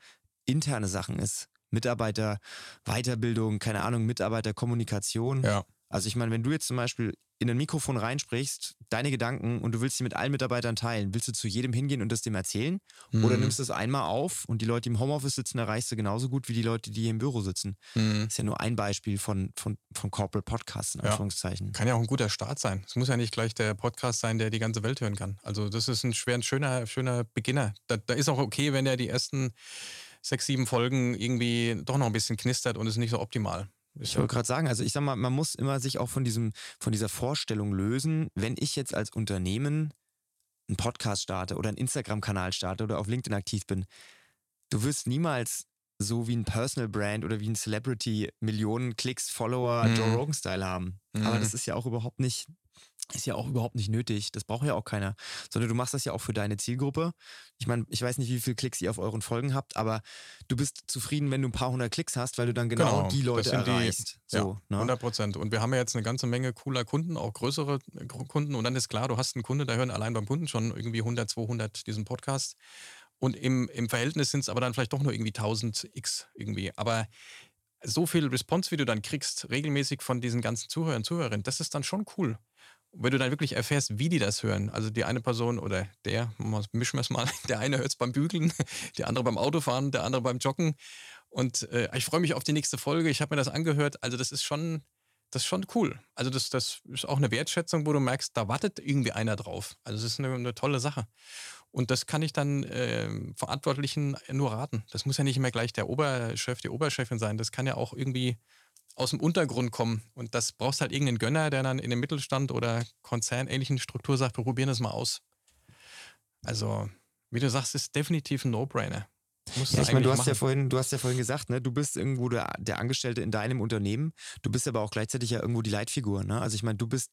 interne Sachen ist, Mitarbeiter, Weiterbildung, keine Ahnung, Mitarbeiterkommunikation. Ja. Also ich meine, wenn du jetzt zum Beispiel in ein Mikrofon reinsprichst, deine Gedanken und du willst sie mit allen Mitarbeitern teilen, willst du zu jedem hingehen und das dem erzählen? Mhm. Oder nimmst du es einmal auf und die Leute, die im Homeoffice sitzen, erreichst du genauso gut wie die Leute, die hier im Büro sitzen? Mhm. Das ist ja nur ein Beispiel von, von, von Corporate Podcasts, in Anführungszeichen. Ja. Kann ja auch ein guter Start sein. Es muss ja nicht gleich der Podcast sein, der die ganze Welt hören kann. Also das ist ein, schwer, ein schöner, schöner Beginner. Da, da ist auch okay, wenn er die ersten sechs, sieben Folgen irgendwie doch noch ein bisschen knistert und ist nicht so optimal. Ich wollte gerade sagen, also ich sag mal, man muss immer sich auch von diesem, von dieser Vorstellung lösen, wenn ich jetzt als Unternehmen einen Podcast starte oder einen Instagram-Kanal starte oder auf LinkedIn aktiv bin, du wirst niemals so wie ein Personal Brand oder wie ein Celebrity Millionen Klicks, Follower, mhm. Joe Rogan-Style haben. Mhm. Aber das ist ja auch überhaupt nicht ist ja auch überhaupt nicht nötig. Das braucht ja auch keiner. Sondern du machst das ja auch für deine Zielgruppe. Ich meine, ich weiß nicht, wie viele Klicks ihr auf euren Folgen habt, aber du bist zufrieden, wenn du ein paar hundert Klicks hast, weil du dann genau, genau die Leute erreichst. Die, so, ja, ne? 100 Prozent. Und wir haben ja jetzt eine ganze Menge cooler Kunden, auch größere Kunden. Und dann ist klar, du hast einen Kunde, da hören allein beim Kunden schon irgendwie 100, 200 diesen Podcast. Und im, im Verhältnis sind es aber dann vielleicht doch nur irgendwie 1000 X irgendwie. Aber so viel Response, wie du dann kriegst, regelmäßig von diesen ganzen Zuhörern Zuhörerinnen, das ist dann schon cool wenn du dann wirklich erfährst, wie die das hören, also die eine Person oder der, mischen wir es mal, der eine hört es beim Bügeln, der andere beim Autofahren, der andere beim Joggen. Und äh, ich freue mich auf die nächste Folge. Ich habe mir das angehört. Also das ist schon, das ist schon cool. Also das, das ist auch eine Wertschätzung, wo du merkst, da wartet irgendwie einer drauf. Also das ist eine, eine tolle Sache. Und das kann ich dann äh, Verantwortlichen nur raten. Das muss ja nicht immer gleich der Oberchef, die Oberchefin sein. Das kann ja auch irgendwie aus dem Untergrund kommen. Und das brauchst halt irgendeinen Gönner, der dann in dem Mittelstand oder konzernähnlichen Struktur sagt, wir probieren das mal aus. Also, wie du sagst, ist definitiv ein No-Brainer. Ja, ich meine, du hast ja vorhin, du hast ja vorhin gesagt, ne, du bist irgendwo der, der Angestellte in deinem Unternehmen, du bist aber auch gleichzeitig ja irgendwo die Leitfigur, ne? Also ich meine, du bist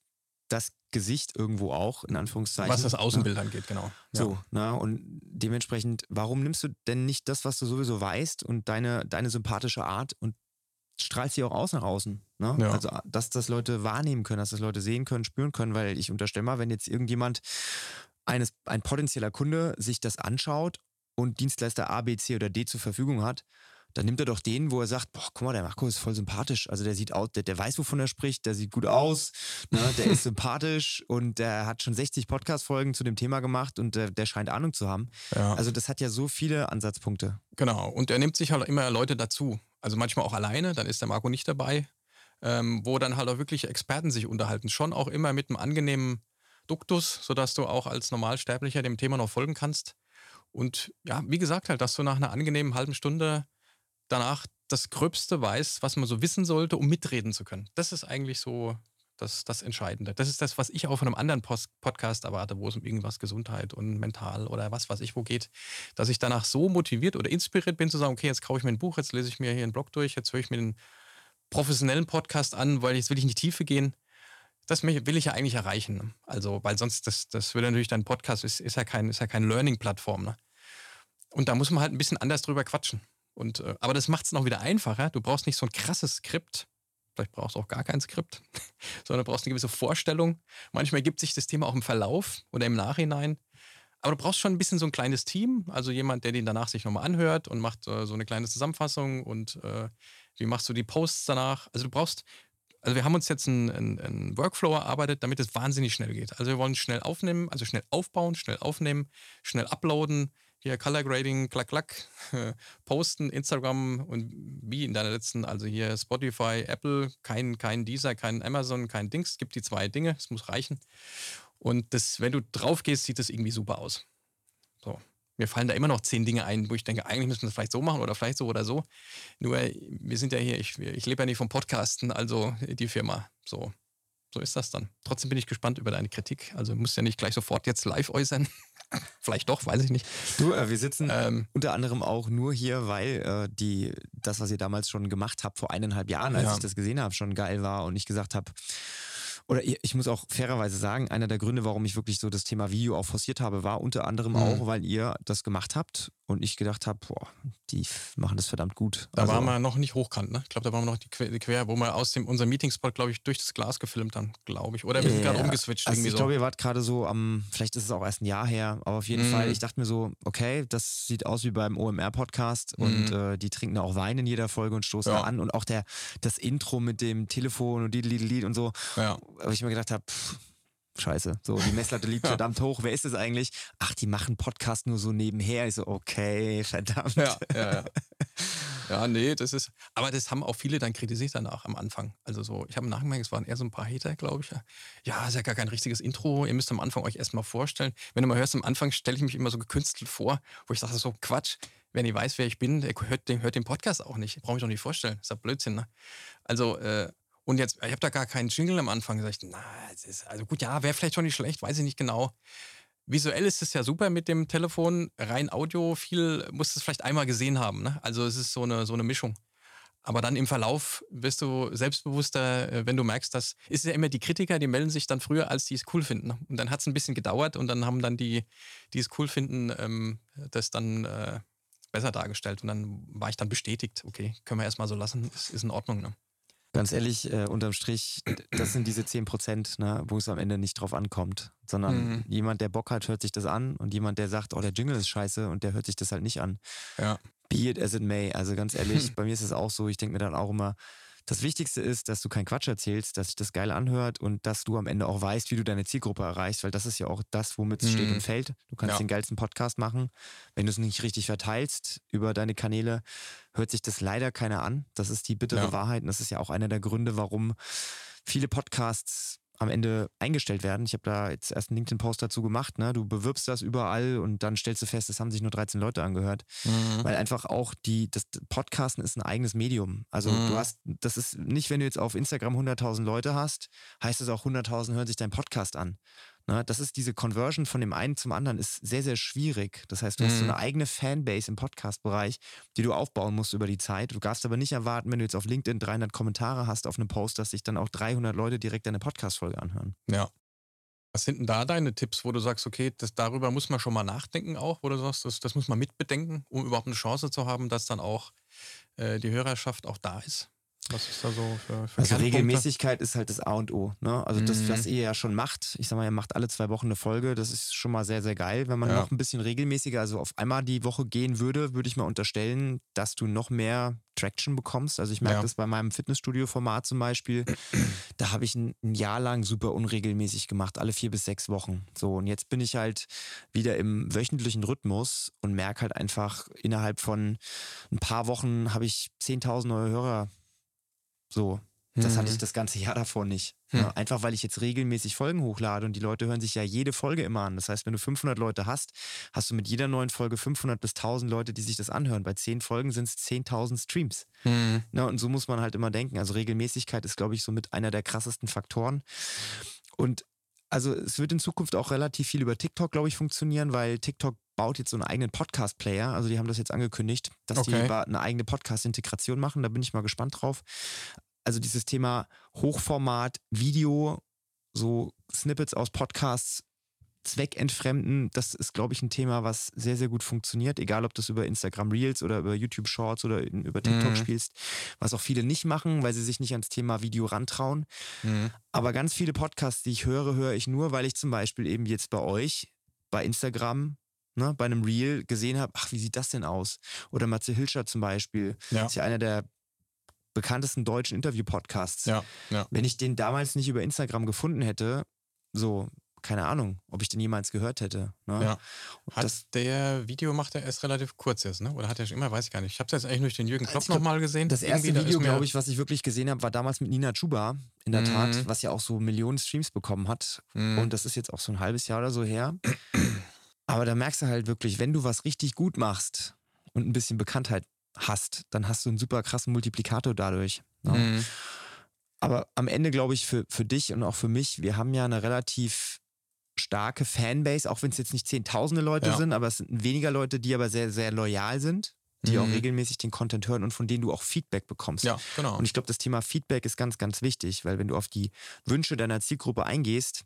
das Gesicht irgendwo auch, in Anführungszeichen. Was das Außenbild ne? angeht, genau. So, ja. ne? Und dementsprechend, warum nimmst du denn nicht das, was du sowieso weißt und deine, deine sympathische Art und strahlt sie auch aus nach außen. Ne? Ja. Also, dass das Leute wahrnehmen können, dass das Leute sehen können, spüren können, weil ich unterstelle mal, wenn jetzt irgendjemand, eines, ein potenzieller Kunde, sich das anschaut und Dienstleister A, B, C oder D zur Verfügung hat, dann nimmt er doch den, wo er sagt, boah, guck mal, der Marco ist voll sympathisch. Also der sieht aus, der, der weiß, wovon er spricht, der sieht gut aus, ne? der ist sympathisch und der hat schon 60 Podcast-Folgen zu dem Thema gemacht und der, der scheint Ahnung zu haben. Ja. Also das hat ja so viele Ansatzpunkte. Genau, und er nimmt sich halt immer Leute dazu also manchmal auch alleine, dann ist der Marco nicht dabei, ähm, wo dann halt auch wirklich Experten sich unterhalten. Schon auch immer mit einem angenehmen Duktus, sodass du auch als Normalsterblicher dem Thema noch folgen kannst. Und ja, wie gesagt, halt, dass du nach einer angenehmen halben Stunde danach das Gröbste weißt, was man so wissen sollte, um mitreden zu können. Das ist eigentlich so das, das Entscheidende. Das ist das, was ich auch von einem anderen Post Podcast erwarte, wo es um irgendwas Gesundheit und mental oder was weiß ich wo geht, dass ich danach so motiviert oder inspiriert bin zu sagen, okay, jetzt kaufe ich mir ein Buch, jetzt lese ich mir hier einen Blog durch, jetzt höre ich mir einen professionellen Podcast an, weil jetzt will ich in die Tiefe gehen. Das will ich ja eigentlich erreichen. Also, weil sonst, das, das würde natürlich dein Podcast, ist, ist ja kein, ist ja keine Learning-Plattform. Ne? Und da muss man halt ein bisschen anders drüber quatschen. Und, äh, aber das macht es noch wieder einfacher. Du brauchst nicht so ein krasses Skript, Vielleicht brauchst du auch gar kein Skript, sondern brauchst eine gewisse Vorstellung. Manchmal gibt sich das Thema auch im Verlauf oder im Nachhinein. Aber du brauchst schon ein bisschen so ein kleines Team, also jemand, der den danach sich nochmal anhört und macht äh, so eine kleine Zusammenfassung und äh, wie machst du die Posts danach. Also du brauchst, also wir haben uns jetzt einen, einen, Workflow erarbeitet, damit es wahnsinnig schnell geht. Also wir wollen schnell aufnehmen, also schnell aufbauen, schnell aufnehmen, schnell uploaden, hier Color Grading, klack, klack, posten, Instagram und wie in deiner letzten, also hier Spotify, Apple, kein, kein Deezer, kein Amazon, kein Dings. Es gibt die zwei Dinge, es muss reichen. Und das, wenn du drauf gehst, sieht das irgendwie super aus. So. Mir fallen da immer noch zehn Dinge ein, wo ich denke, eigentlich müssen wir das vielleicht so machen oder vielleicht so oder so. Nur, wir sind ja hier, ich, ich lebe ja nicht vom Podcasten, also die Firma. So so ist das dann. Trotzdem bin ich gespannt über deine Kritik. Also musst ja nicht gleich sofort jetzt live äußern. Vielleicht doch, weiß ich nicht. Du, äh, wir sitzen ähm, unter anderem auch nur hier, weil äh, die, das, was ihr damals schon gemacht habt, vor eineinhalb Jahren, als ja. ich das gesehen habe, schon geil war und ich gesagt habe, oder ich muss auch fairerweise sagen, einer der Gründe, warum ich wirklich so das Thema Video auch forciert habe, war unter anderem mhm. auch, weil ihr das gemacht habt und ich gedacht habe, boah, die machen das verdammt gut. Da also, waren wir noch nicht hochkant, ne? Ich glaube, da waren wir noch die Quer, wo wir aus dem unserem Meetingspot, glaube ich, durch das Glas gefilmt haben, glaube ich. Oder wir sind gerade umgeswitcht. Also irgendwie ich so. glaube, ihr wart gerade so am, vielleicht ist es auch erst ein Jahr her, aber auf jeden mhm. Fall, ich dachte mir so, okay, das sieht aus wie beim OMR-Podcast mhm. und äh, die trinken auch Wein in jeder Folge und stoßen ja. da an und auch der, das Intro mit dem Telefon und die und so, ja. Wo ich mir gedacht habe, scheiße. So, die Messlatte liegt verdammt hoch. Wer ist es eigentlich? Ach, die machen Podcast nur so nebenher. Ich so, okay, verdammt. Ja, ja, ja. Ja, nee, das ist. Aber das haben auch viele dann kritisiert danach am Anfang. Also so, ich habe Nachhinein, es waren eher so ein paar Hater, glaube ich. Ja, ist ja gar kein richtiges Intro. Ihr müsst am Anfang euch erstmal vorstellen. Wenn du mal hörst, am Anfang stelle ich mich immer so gekünstelt vor, wo ich sage, so Quatsch. Wenn ihr weiß, wer ich bin, der hört den, hört den Podcast auch nicht. Brauche ich doch nicht vorstellen. Das ist ja Blödsinn, ne? Also, äh, und jetzt, ich habe da gar keinen Jingle am Anfang gesagt. Na, ist, also gut, ja, wäre vielleicht schon nicht schlecht, weiß ich nicht genau. Visuell ist es ja super mit dem Telefon, rein Audio, viel musst du es vielleicht einmal gesehen haben. Ne? Also es ist so eine, so eine Mischung. Aber dann im Verlauf wirst du selbstbewusster, äh, wenn du merkst, dass ist ja immer die Kritiker, die melden sich dann früher, als die es cool finden. Ne? Und dann hat es ein bisschen gedauert und dann haben dann die, die es cool finden, ähm, das dann äh, besser dargestellt. Und dann war ich dann bestätigt, okay, können wir erstmal so lassen, ist, ist in Ordnung. Ne? Ganz ehrlich, äh, unterm Strich, das sind diese 10 Prozent, ne, wo es am Ende nicht drauf ankommt. Sondern mhm. jemand, der Bock hat, hört sich das an und jemand, der sagt, oh, der Jingle ist scheiße und der hört sich das halt nicht an. Ja. Be it as it may. Also ganz ehrlich, bei mir ist es auch so, ich denke mir dann auch immer, das Wichtigste ist, dass du keinen Quatsch erzählst, dass sich das geil anhört und dass du am Ende auch weißt, wie du deine Zielgruppe erreichst, weil das ist ja auch das, womit es mhm. steht und fällt. Du kannst ja. den geilsten Podcast machen. Wenn du es nicht richtig verteilst über deine Kanäle, hört sich das leider keiner an. Das ist die bittere ja. Wahrheit und das ist ja auch einer der Gründe, warum viele Podcasts am Ende eingestellt werden. Ich habe da jetzt erst einen LinkedIn-Post dazu gemacht. Ne? Du bewirbst das überall und dann stellst du fest, es haben sich nur 13 Leute angehört. Mhm. Weil einfach auch die, das Podcasten ist ein eigenes Medium. Also mhm. du hast, das ist nicht, wenn du jetzt auf Instagram 100.000 Leute hast, heißt es auch 100.000 hören sich dein Podcast an. Ne, das ist diese Conversion von dem einen zum anderen ist sehr, sehr schwierig. Das heißt, du mhm. hast so mhm. eine eigene Fanbase im Podcast-Bereich, die du aufbauen musst über die Zeit. Du darfst aber nicht erwarten, wenn du jetzt auf LinkedIn 300 Kommentare hast auf einem Post, dass sich dann auch 300 Leute direkt deine Podcast-Folge anhören. Ja. Was sind denn da deine Tipps, wo du sagst, okay, das, darüber muss man schon mal nachdenken auch, wo du sagst, das, das muss man mitbedenken, um überhaupt eine Chance zu haben, dass dann auch äh, die Hörerschaft auch da ist? Was ist da so für, für Also Regelmäßigkeit ist halt das A und O. Ne? Also das, was mhm. ihr ja schon macht, ich sag mal, ihr macht alle zwei Wochen eine Folge, das ist schon mal sehr, sehr geil. Wenn man ja. noch ein bisschen regelmäßiger, also auf einmal die Woche gehen würde, würde ich mal unterstellen, dass du noch mehr Traction bekommst. Also ich merke ja. das bei meinem Fitnessstudio-Format zum Beispiel. Da habe ich ein, ein, Jahr lang super unregelmäßig gemacht, alle vier bis sechs Wochen. So, und jetzt bin ich halt wieder im wöchentlichen Rhythmus und merke halt einfach, innerhalb von ein paar Wochen habe ich 10.000 neue Hörer so. Das hatte ich mhm. das ganze Jahr davor nicht. Hm. Ja, einfach weil ich jetzt regelmäßig Folgen hochlade und die Leute hören sich ja jede Folge immer an. Das heißt, wenn du 500 Leute hast, hast du mit jeder neuen Folge 500 bis 1000 Leute, die sich das anhören. Bei 10 Folgen sind es 10.000 Streams. Hm. Ja, und so muss man halt immer denken. Also Regelmäßigkeit ist, glaube ich, so mit einer der krassesten Faktoren. Und also es wird in Zukunft auch relativ viel über TikTok, glaube ich, funktionieren, weil TikTok baut jetzt so einen eigenen Podcast-Player. Also die haben das jetzt angekündigt, dass okay. die eine eigene Podcast-Integration machen. Da bin ich mal gespannt drauf. Also dieses Thema Hochformat, Video, so Snippets aus Podcasts zweckentfremden, das ist, glaube ich, ein Thema, was sehr, sehr gut funktioniert. Egal, ob du das über Instagram Reels oder über YouTube Shorts oder über TikTok mhm. spielst, was auch viele nicht machen, weil sie sich nicht ans Thema Video rantrauen. Mhm. Aber ganz viele Podcasts, die ich höre, höre ich nur, weil ich zum Beispiel eben jetzt bei euch bei Instagram, ne, bei einem Reel gesehen habe, ach, wie sieht das denn aus? Oder Matze Hilscher zum Beispiel, Ja. ist ja einer der bekanntesten deutschen Interview-Podcasts. Ja, ja. Wenn ich den damals nicht über Instagram gefunden hätte, so, keine Ahnung, ob ich den jemals gehört hätte. Ne? Ja. Hat das, der Video macht er erst relativ kurz jetzt, ne? Oder hat er schon immer, weiß ich gar nicht. Ich habe es jetzt eigentlich durch den Jürgen Also Klopp nochmal gesehen. das erste Irgendwie, Video, glaube ich, was ich wirklich gesehen habe, war damals mit Nina Chuba, in der Mhm. Tat, was ja auch so Millionen Streams bekommen hat. Mhm. Und das ist jetzt auch so ein halbes Jahr oder so her. Aber da merkst du halt wirklich, wenn du was richtig gut machst und ein bisschen Bekanntheit hast, dann hast du einen super krassen Multiplikator dadurch. Ne? Mhm. Aber am Ende glaube ich für, für dich und auch für mich, wir haben ja eine relativ starke Fanbase, auch wenn es jetzt nicht zehntausende Leute Ja. sind, aber es sind weniger Leute, die aber sehr, sehr loyal sind, die auch Mhm. regelmäßig den Content hören und von denen du auch Feedback bekommst. Ja, genau. Und ich glaube, das Thema Feedback ist ganz, ganz wichtig, weil wenn du auf die Wünsche deiner Zielgruppe eingehst,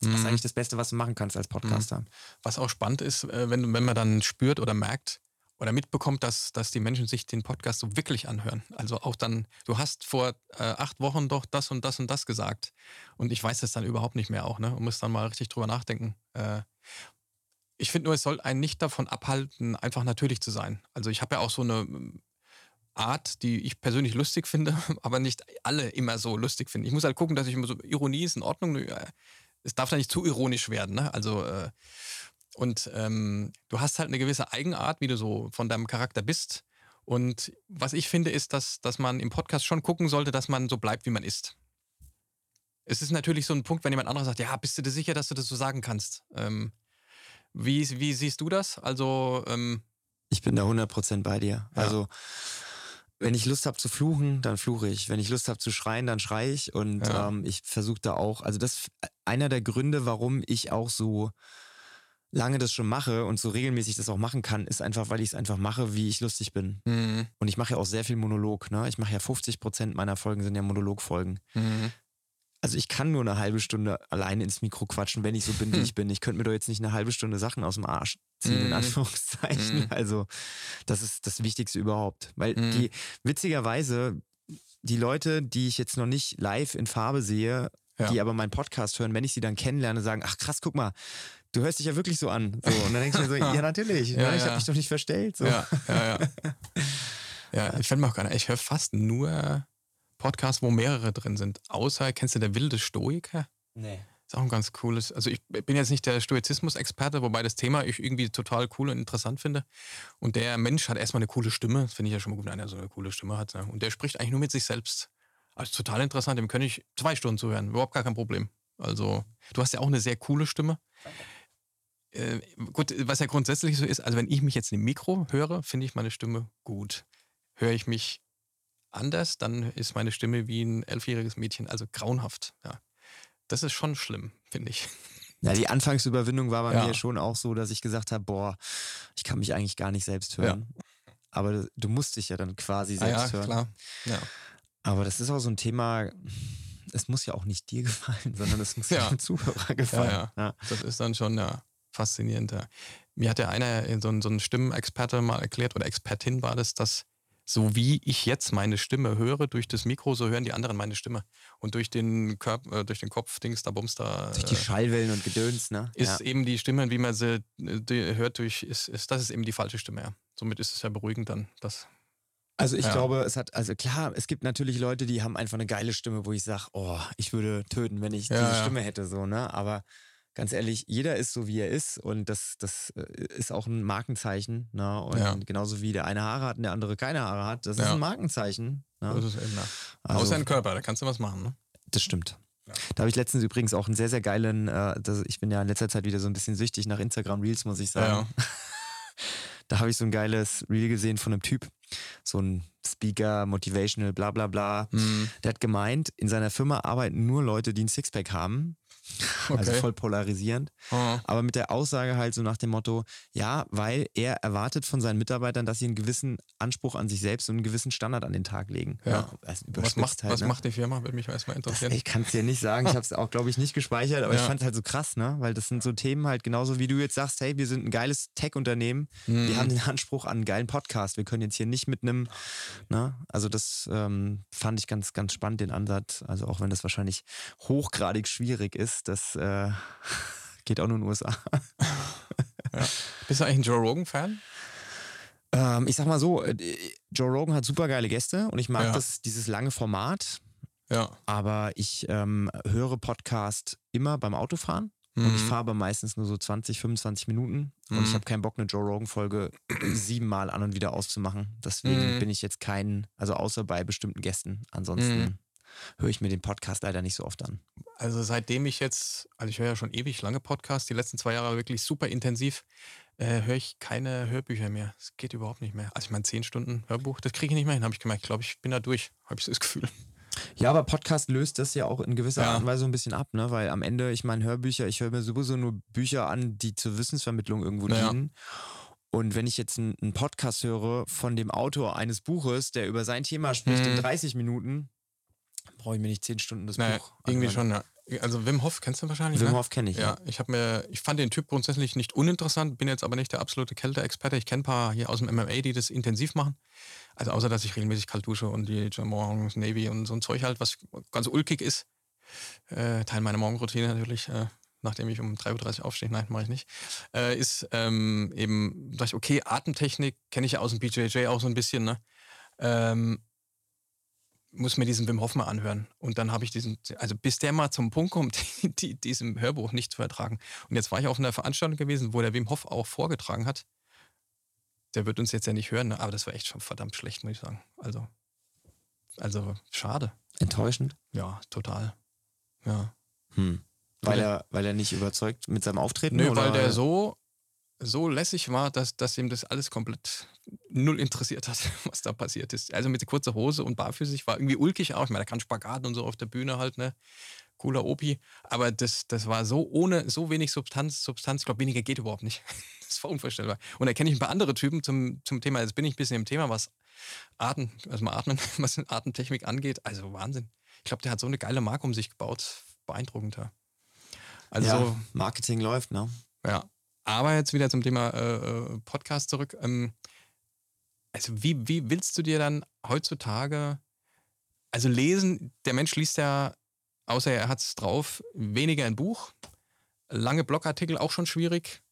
das ist Mhm. eigentlich das Beste, was du machen kannst als Podcaster. Was auch spannend ist, äh, wenn, wenn man dann spürt oder merkt oder mitbekommt, dass, dass die Menschen sich den Podcast so wirklich anhören. Also auch dann, du hast vor äh, acht Wochen doch das und das und das gesagt. Und ich weiß das dann überhaupt nicht mehr auch, ne? Und muss dann mal richtig drüber nachdenken. Äh, ich finde nur, es soll einen nicht davon abhalten, einfach natürlich zu sein. Also ich habe ja auch so eine ähm, Art, die ich persönlich lustig finde, aber nicht alle immer so lustig finden. Ich muss halt gucken, dass ich immer so, Ironie ist in Ordnung. äh, Es darf da nicht zu ironisch werden, ne? Also äh, und ähm, du hast halt eine gewisse Eigenart, wie du so von deinem Charakter bist. Und was ich finde, ist, dass, dass man im Podcast schon gucken sollte, dass man so bleibt, wie man ist. Es ist natürlich so ein Punkt, wenn jemand anderes sagt, ja, bist du dir sicher, dass du das so sagen kannst? Ähm, wie, wie siehst du das? Also, ähm, Ich bin da 100% bei dir. Ja. Also, wenn ich Lust habe zu fluchen, dann fluche ich. Wenn ich Lust habe zu schreien, dann schreie ich. Und Ja. ähm, ich versuche da auch, also das ist einer der Gründe, warum ich auch so lange das schon mache und so regelmäßig das auch machen kann, ist einfach, weil ich es einfach mache, wie ich lustig bin. mh, Und ich mache ja auch sehr viel Monolog. Ne? Ich mache ja 50% meiner Folgen sind ja Monologfolgen. mh, Also ich kann nur eine halbe Stunde alleine ins Mikro quatschen, wenn ich so bin, wie ich bin. Ich könnte mir doch jetzt nicht eine halbe Stunde Sachen aus dem Arsch ziehen, in Mhm. Anführungszeichen. Mhm. Also das ist das Wichtigste überhaupt. Weil Mhm. die, witzigerweise, die Leute, die ich jetzt noch nicht live in Farbe sehe, Ja. die aber meinen Podcast hören, wenn ich sie dann kennenlerne, sagen, ach krass, guck mal, du hörst dich ja wirklich so an. So, und dann denkst du mir so, ja natürlich, Ja, ne? ich ja. habe mich doch nicht verstellt. So. ja, ja, ja. ja, ich fände mir auch gar nicht, ich höre fast nur Podcasts, wo mehrere drin sind. Außer, kennst du der wilde Stoiker? Nee. Ist auch ein ganz cooles. Also ich bin jetzt nicht der Stoizismus-Experte, wobei das Thema ich irgendwie total cool und interessant finde. Und der Mensch hat erstmal eine coole Stimme. Das finde ich ja schon mal gut, wenn einer so eine coole Stimme hat. ne? Und der spricht eigentlich nur mit sich selbst. Also total interessant. Dem kann ich zwei Stunden zuhören. Überhaupt gar kein Problem. Also du hast ja auch eine sehr coole Stimme. Äh, gut, was ja grundsätzlich so ist, also wenn ich mich jetzt im Mikro höre, finde ich meine Stimme gut. Höre ich mich anders, dann ist meine Stimme wie ein elfjähriges Mädchen, also grauenhaft. Ja. Das ist schon schlimm, finde ich. Ja, die Anfangsüberwindung war bei Ja. mir schon auch so, dass ich gesagt habe, boah, ich kann mich eigentlich gar nicht selbst hören. Aber du musst dich ja dann quasi Ah selbst ja, hören. klar. Ja. Aber das ist auch so ein Thema, es muss ja auch nicht dir gefallen, sondern es muss Ja. ja. dem Zuhörer gefallen. Ja, Ja. Das ist dann schon ja, faszinierend. Ja. Mir hat ja einer, äh, so ein, so ein Stimmenexperte mal erklärt, oder Expertin war das, dass so wie ich jetzt meine Stimme höre durch das Mikro, so hören die anderen meine Stimme. Und durch den Körper, äh, durch den Kopf, Dings, da Bums da. Durch die äh, Schallwellen und Gedöns, ne? ist ja. eben die Stimme, wie man sie hört, durch, ist, ist, das ist eben die falsche Stimme. Ja. Somit ist es ja beruhigend dann. Das, Also ich Ja. glaube, es hat, also klar, es gibt natürlich Leute, die haben einfach eine geile Stimme, wo ich sage, oh, ich würde töten, wenn ich Ja, diese ja. Stimme hätte, so, ne? Aber ganz ehrlich, jeder ist so, wie er ist und das, das äh, ist auch ein Markenzeichen, ne? Und genauso wie der eine Haare hat und der andere keine Haare hat, das ist ein Markenzeichen. Ne? das ist eben, ja. Also- Außer ein Körper, da kannst du was machen. Ne? Das stimmt. Da habe ich letztens übrigens auch einen sehr, sehr geilen, äh, das, ich bin ja in letzter Zeit wieder so ein bisschen süchtig nach Instagram Reels, muss ich sagen. Da habe ich so ein geiles Reel gesehen von einem Typ, so ein Speaker, Motivational, bla bla bla. Hm, Der hat gemeint, in seiner Firma arbeiten nur Leute, die ein Sixpack haben. Also Okay. voll polarisierend. oh, Aber mit der Aussage halt so nach dem Motto, ja, weil er erwartet von seinen Mitarbeitern, dass sie einen gewissen Anspruch an sich selbst und einen gewissen Standard an den Tag legen. Ja. also was macht, halt, was ne? macht die Firma? Würde mich erstmal Das, interessieren. ich kann es dir nicht sagen. Ich habe es auch, glaube ich, nicht gespeichert, aber ich Ja. fand es halt so krass, ne? Weil das sind so Themen halt genauso wie du jetzt sagst, hey, wir sind ein geiles Tech-Unternehmen. Wir Hm. haben den Anspruch an einen geilen Podcast. Wir können jetzt hier nicht mit einem, ne? Also das ähm, fand ich ganz, ganz spannend, den Ansatz. Also auch wenn das wahrscheinlich hochgradig schwierig ist, das äh, geht auch nur in den USA. Ja. Bist du eigentlich ein Joe Rogan-Fan? Ähm, ich sag mal so, äh, Joe Rogan hat super geile Gäste und ich mag Ja. das, dieses lange Format, Ja. aber ich ähm, höre Podcast immer beim Autofahren. Und ich Mhm. fahre aber meistens nur so 20, 25 Minuten. Und ich Mhm. habe keinen Bock, eine Joe Rogan-Folge siebenmal an und wieder auszumachen. Deswegen Mhm. bin ich jetzt kein, also außer bei bestimmten Gästen. Ansonsten Mhm. höre ich mir den Podcast leider nicht so oft an. Also seitdem ich jetzt, also ich höre ja schon ewig lange Podcasts, die letzten zwei Jahre wirklich super intensiv, äh, höre ich keine Hörbücher mehr. Es geht überhaupt nicht mehr. Also ich meine, zehn Stunden Hörbuch, das kriege ich nicht mehr hin, habe ich gemerkt. Ich glaube, ich bin da durch, habe ich so das Gefühl. Ja, aber Podcast löst das ja auch in gewisser Ja. Art und Weise so ein bisschen ab, ne? Weil am Ende, ich meine, Hörbücher, ich höre mir sowieso nur Bücher an, die zur Wissensvermittlung irgendwo Ja. dienen. Und wenn ich jetzt einen, Podcast höre von dem Autor eines Buches, der über sein Thema spricht in Mhm. 30 Minuten, brauche ich mir nicht 10 Stunden das Naja, Buch. irgendwie anhören. schon, ja. Also Wim Hof kennst du wahrscheinlich, Wim ne? Hof kenne ich, Ja, ich habe mir, ich fand den Typ grundsätzlich nicht uninteressant, bin jetzt aber nicht der absolute Kälteexperte. Ich kenne ein paar hier aus dem MMA, die das intensiv machen. Also außer, dass ich regelmäßig kalt dusche und die Morgens Navy und so ein Zeug halt, was ganz ulkig ist. Äh, Teil meiner Morgenroutine natürlich, äh, nachdem ich um 3.30 Uhr aufstehe. Nein, mache ich nicht. Äh, ist ähm, eben, dachte ich, okay, Atemtechnik kenne ich ja aus dem BJJ auch so ein bisschen, ne? Ähm, muss mir diesen Wim Hof mal anhören. Und dann habe ich diesen, also bis der mal zum Punkt kommt, die, diesem Hörbuch nicht zu ertragen. Und jetzt war ich auf einer Veranstaltung gewesen, wo der Wim Hof auch vorgetragen hat. Der wird uns jetzt ja nicht hören, ne? aber das war echt schon verdammt schlecht, muss ich sagen. Also, also schade. Enttäuschend. Ja, total. Ja. Hm. Weil Weil- er, weil er nicht überzeugt mit seinem Auftreten? Nö, oder? weil der so, so lässig war, dass, dass ihm das alles komplett null interessiert hat, was da passiert ist. Also mit kurzer Hose und barfüßig war irgendwie ulkig auch. Ich meine, er kann Spagat und so auf der Bühne halt, ne? Cooler Opi. Aber das, das war so ohne, so wenig Substanz, Substanz, ich glaube, weniger geht überhaupt nicht. Das war unvorstellbar. Und da kenne ich ein paar andere Typen zum, zum Thema, jetzt bin ich ein bisschen im Thema, was Atem, also mal atmen, was Atemtechnik angeht. Also Wahnsinn. Ich glaube, der hat so eine geile Marke um sich gebaut. Beeindruckend, ja. Also ja, Marketing läuft, ne? ja, aber jetzt wieder zum Thema äh, äh, Podcast zurück. Ähm, also wie, wie willst du dir dann heutzutage, also lesen, der Mensch liest ja, außer er hat es drauf, weniger ein Buch, lange Blogartikel auch schon schwierig.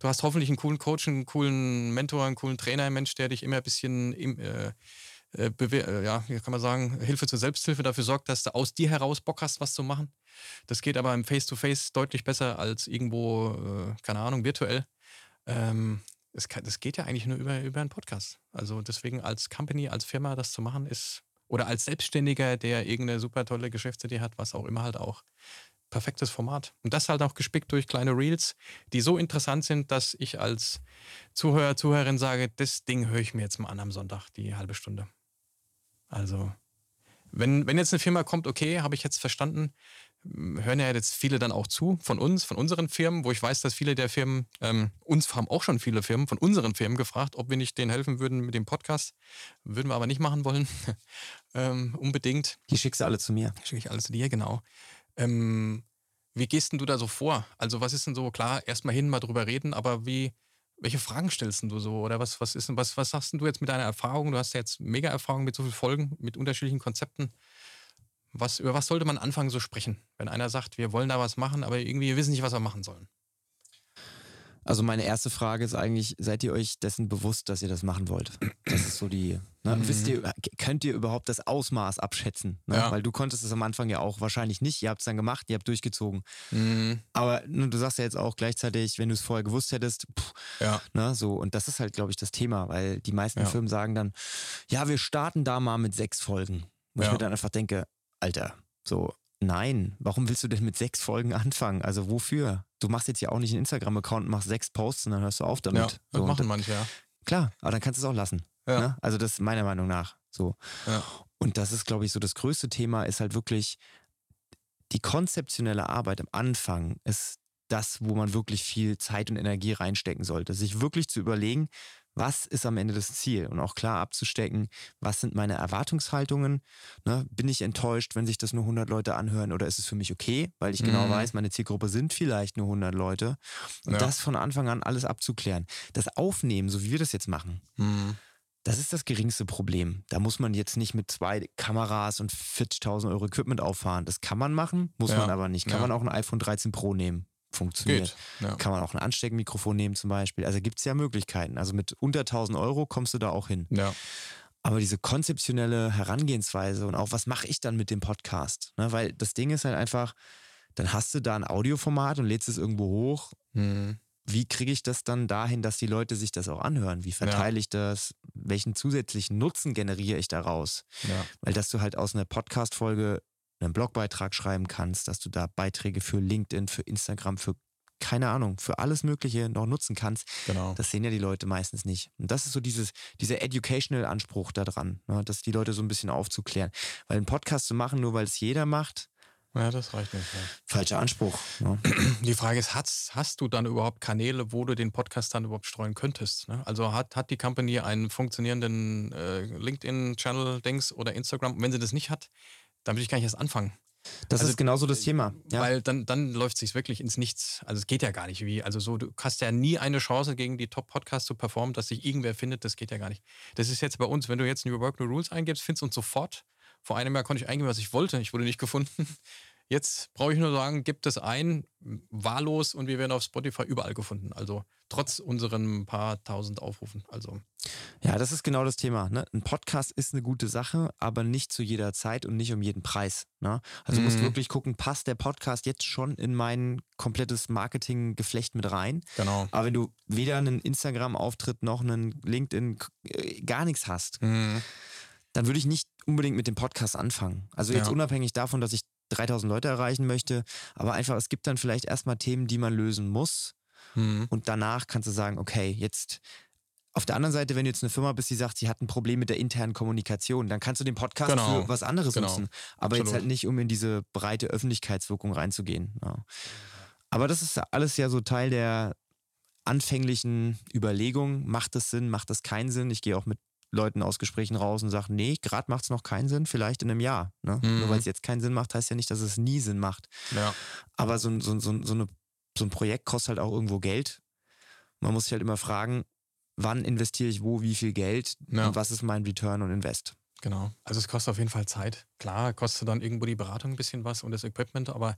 Du hast hoffentlich einen coolen Coach, einen coolen Mentor, einen coolen Trainer, einen Mensch, der dich immer ein bisschen äh, äh, äh, ja, kann man sagen, Hilfe zur Selbsthilfe dafür sorgt, dass du aus dir heraus Bock hast, was zu machen. Das geht aber im Face-to-Face deutlich besser als irgendwo, äh, keine Ahnung, virtuell. Ähm, es kann, das geht ja eigentlich nur über, über einen Podcast. Also deswegen als Company, als Firma das zu machen ist, oder als Selbstständiger, der irgendeine super tolle Geschäftsidee hat, was auch immer halt auch. Perfektes Format. Und das halt auch gespickt durch kleine Reels, die so interessant sind, dass ich als Zuhörer, Zuhörerin sage, das Ding höre ich mir jetzt mal an am Sonntag, die halbe Stunde. Also, wenn, wenn jetzt eine Firma kommt, okay, habe ich jetzt verstanden, hören ja jetzt viele dann auch zu von uns, von unseren Firmen, wo ich weiß, dass viele der Firmen, ähm, uns haben auch schon viele Firmen von unseren Firmen gefragt, ob wir nicht denen helfen würden mit dem Podcast. Würden wir aber nicht machen wollen. ähm, unbedingt. Die schickst du alle zu mir. Schicke ich alles zu dir, genau. Ähm, wie gehst denn du da so vor? Also, was ist denn so, klar, erstmal hin, mal drüber reden, aber wie, welche Fragen stellst denn du so? Oder was, was ist denn, was, was sagst denn du jetzt mit deiner Erfahrung? Du hast ja jetzt mega Erfahrung mit so vielen Folgen, mit unterschiedlichen Konzepten. Was, über was sollte man anfangen so sprechen, wenn einer sagt, wir wollen da was machen, aber irgendwie wir wissen nicht, was wir machen sollen? Also meine erste Frage ist eigentlich, seid ihr euch dessen bewusst, dass ihr das machen wollt? Das ist so die, ne? Mhm. wisst ihr, könnt ihr überhaupt das Ausmaß abschätzen? Ne? Ja. Weil du konntest es am Anfang ja auch wahrscheinlich nicht, ihr habt es dann gemacht, ihr habt durchgezogen. Mhm. Aber ne, du sagst ja jetzt auch gleichzeitig, wenn du es vorher gewusst hättest, pff, Ja. ne, so, und das ist halt, glaube ich, das Thema, weil die meisten Ja. Firmen sagen dann, ja, wir starten da mal mit sechs Folgen. Wo ich mir dann einfach denke, Alter, so, nein, warum willst du denn mit sechs Folgen anfangen? Also wofür? Du machst jetzt ja auch nicht einen Instagram-Account und machst sechs Posts und dann hörst du auf damit. ja, das so, machen manche, ja. Klar, aber dann kannst du es auch lassen. Ja. Ne? Also das ist meiner Meinung nach so. Ja. Und das ist, glaube ich, so das größte Thema ist halt wirklich die konzeptionelle Arbeit am Anfang ist das, wo man wirklich viel Zeit und Energie reinstecken sollte. Sich wirklich zu überlegen, was ist am Ende das Ziel und auch klar abzustecken, was sind meine Erwartungshaltungen. Ne? Bin ich enttäuscht, wenn sich das nur 100 Leute anhören oder ist es für mich okay, weil ich genau Mhm. weiß, meine Zielgruppe sind vielleicht nur 100 Leute. Und Ja. das von Anfang an alles abzuklären. Das Aufnehmen, so wie wir das jetzt machen, Mhm. das ist das geringste Problem. Da muss man jetzt nicht mit zwei Kameras und 40.000 Euro Equipment auffahren. Das kann man machen, muss Ja, man aber nicht. Kann ja. man auch ein iPhone 13 Pro nehmen. Funktioniert. Geht, ja. Kann man auch ein Ansteckmikrofon nehmen zum Beispiel. Also gibt es ja Möglichkeiten. Also mit unter 1000 Euro kommst du da auch hin. Ja. Aber diese konzeptionelle Herangehensweise und auch, was mache ich dann mit dem Podcast? Ne? Weil das Ding ist halt einfach, dann hast du da ein Audioformat und lädst es irgendwo hoch. Mhm. Wie kriege ich das dann dahin, dass die Leute sich das auch anhören? Wie verteile ich das? Welchen zusätzlichen Nutzen generiere ich daraus? Ja. Weil dass du halt aus einer Podcast-Folge einen Blogbeitrag schreiben kannst, dass du da Beiträge für LinkedIn, für Instagram, für keine Ahnung, für alles Mögliche noch nutzen kannst. Genau. Das sehen ja die Leute meistens nicht. Und das ist so dieses, dieser Educational-Anspruch daran, ne, dass die Leute so ein bisschen aufzuklären. Weil einen Podcast zu machen, nur weil es jeder macht, Ja, das reicht nicht. Ja. falscher Anspruch. Ne? Die Frage ist, hast, hast du dann überhaupt Kanäle, wo du den Podcast dann überhaupt streuen könntest? Ne? Also hat, hat die Company einen funktionierenden äh, LinkedIn-Channel-Dings oder Instagram? Und wenn sie das nicht hat, dann würde ich gar nicht erst anfangen. Das Also, ist genauso das Thema. Ja. Weil dann, dann läuft es sich wirklich ins Nichts. Also es geht ja gar nicht. Wie, also so, du hast ja nie eine Chance, gegen die Top-Podcasts zu performen, dass sich irgendwer findet, das geht ja gar nicht. Das ist jetzt bei uns, wenn du jetzt New Work, New Rules eingibst, findest du uns sofort. Vor einem Jahr konnte ich eingeben, was ich wollte. Ich wurde nicht gefunden. Jetzt brauche ich nur sagen, gibt es ein, wahllos und wir werden auf Spotify überall gefunden. Also trotz unseren paar tausend Aufrufen. Also Ja, das ist genau das Thema. Ne? Ein Podcast ist eine gute Sache, aber nicht zu jeder Zeit und nicht um jeden Preis. Ne? Also du musst Mhm. wirklich gucken, passt der Podcast jetzt schon in mein komplettes Marketinggeflecht mit rein? genau. Aber wenn du weder einen Instagram-Auftritt noch einen LinkedIn, äh, gar nichts hast, Mhm. dann würde ich nicht unbedingt mit dem Podcast anfangen. Also jetzt Ja. unabhängig davon, dass ich 3000 Leute erreichen möchte, aber einfach, es gibt dann vielleicht erstmal Themen, die man lösen muss. Mhm. Und danach kannst du sagen, okay, jetzt auf der anderen Seite, wenn du jetzt eine Firma bist, die sagt, sie hat ein Problem mit der internen Kommunikation, dann kannst du den Podcast Genau. für was anderes Genau. nutzen. Aber jetzt Absolut. halt nicht, um in diese breite Öffentlichkeitswirkung reinzugehen. Ja. Aber das ist alles ja so Teil der anfänglichen Überlegung. Macht das Sinn, macht das keinen Sinn? Ich gehe auch mit Leuten aus Gesprächen raus und sage, nee, gerade macht es noch keinen Sinn, vielleicht in einem Jahr. Ne? Mhm. Nur weil es jetzt keinen Sinn macht, heißt ja nicht, dass es nie Sinn macht. Ja. Aber so, ein- so, so, so, eine, so ein Projekt kostet halt auch irgendwo Geld. Man muss sich halt immer fragen, wann investiere ich wo, wie viel Geld Ja. und was ist mein Return und Invest. Genau. Also es kostet auf jeden Fall Zeit. Klar, kostet dann irgendwo die Beratung ein bisschen was und das Equipment, aber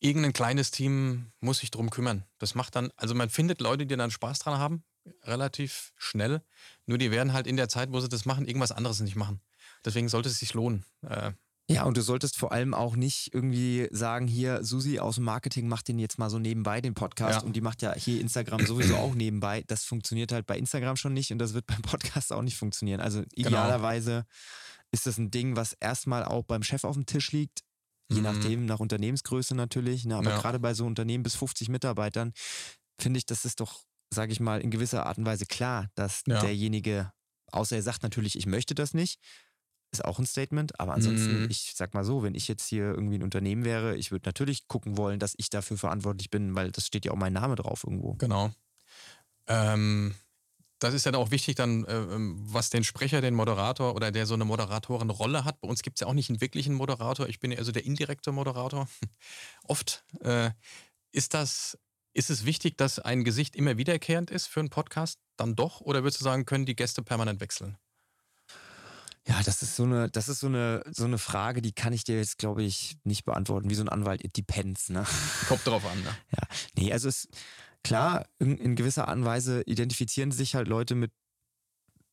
irgendein kleines Team muss sich drum kümmern. Das macht dann, also man findet Leute, die dann Spaß dran haben, relativ schnell. Nur die werden halt in der Zeit, wo sie das machen, irgendwas anderes nicht machen. Deswegen sollte es sich lohnen. Äh, Ja, und du solltest vor allem auch nicht irgendwie sagen, hier, Susi aus dem Marketing macht den jetzt mal so nebenbei, den Podcast, Ja. und die macht ja hier Instagram sowieso auch nebenbei. Das funktioniert halt bei Instagram schon nicht und das wird beim Podcast auch nicht funktionieren. Also Genau. idealerweise ist das ein Ding, was erstmal auch beim Chef auf dem Tisch liegt. Je Mhm. nachdem, nach Unternehmensgröße natürlich. Ne? Aber Ja. gerade bei so Unternehmen bis 50 Mitarbeitern finde ich, das ist doch, sage ich mal, in gewisser Art und Weise klar, dass Ja. derjenige, außer er sagt natürlich, ich möchte das nicht, ist auch ein Statement. Aber ansonsten, Mhm. ich sag mal so, wenn ich jetzt hier irgendwie ein Unternehmen wäre, ich würde natürlich gucken wollen, dass ich dafür verantwortlich bin, weil das steht ja auch mein Name drauf irgendwo. Genau. Ähm, das ist ja dann auch wichtig, dann, äh, ähm, was den Sprecher, den Moderator oder der so eine Moderatorenrolle hat. Bei uns gibt es ja auch nicht einen wirklichen Moderator. Ich bin ja also der indirekte Moderator. Oft. Äh, ist das, ist es wichtig, dass ein Gesicht immer wiederkehrend ist für einen Podcast? Dann doch? Oder würdest du sagen, können die Gäste permanent wechseln? Ja, das ist so eine, das ist so eine, so eine Frage, die kann ich dir jetzt, glaube ich, nicht beantworten, wie so ein Anwalt. It depends, ne? Kommt drauf an. Ne? Ja, nee, also es klar, in, in gewisser Art und Weise identifizieren sich halt Leute mit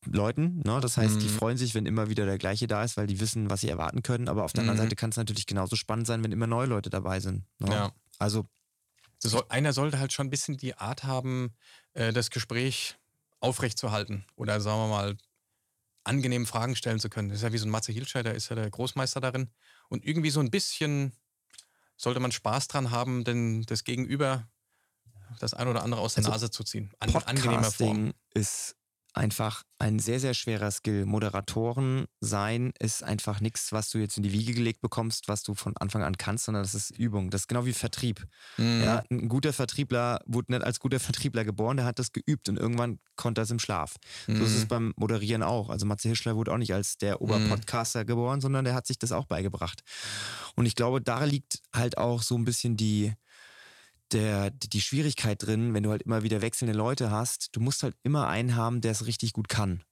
Leuten. Ne? Das heißt, die Mhm. freuen sich, wenn immer wieder der gleiche da ist, weil die wissen, was sie erwarten können. Aber auf der anderen Mhm. Seite kann es natürlich genauso spannend sein, wenn immer neue Leute dabei sind. Ne? Ja. Also So soll, einer sollte halt schon ein bisschen die Art haben, äh, das Gespräch aufrechtzuerhalten oder sagen wir mal, angenehm Fragen stellen zu können. Das ist ja wie so ein Matze Hilscher, der ist ja der Großmeister darin. Und irgendwie so ein bisschen sollte man Spaß dran haben, denn das Gegenüber das ein oder andere aus der Also Nase zu ziehen. An angenehmer Form. Ist einfach ein sehr, sehr schwerer Skill. Moderatoren sein ist einfach nichts, was du jetzt in die Wiege gelegt bekommst, was du von Anfang an kannst, sondern das ist Übung. Das ist genau wie Vertrieb. Mhm. Ja, ein guter Vertriebler wurde nicht als guter Vertriebler geboren, der hat das geübt und irgendwann konnte er es im Schlaf. So ist es Mhm. beim Moderieren auch. Also Matze Hischler wurde auch nicht als der Oberpodcaster geboren, sondern der hat sich das auch beigebracht. Und ich glaube, da liegt halt auch so ein bisschen die, der, die Schwierigkeit drin, wenn du halt immer wieder wechselnde Leute hast. Du musst halt immer einen haben, der es richtig gut kann.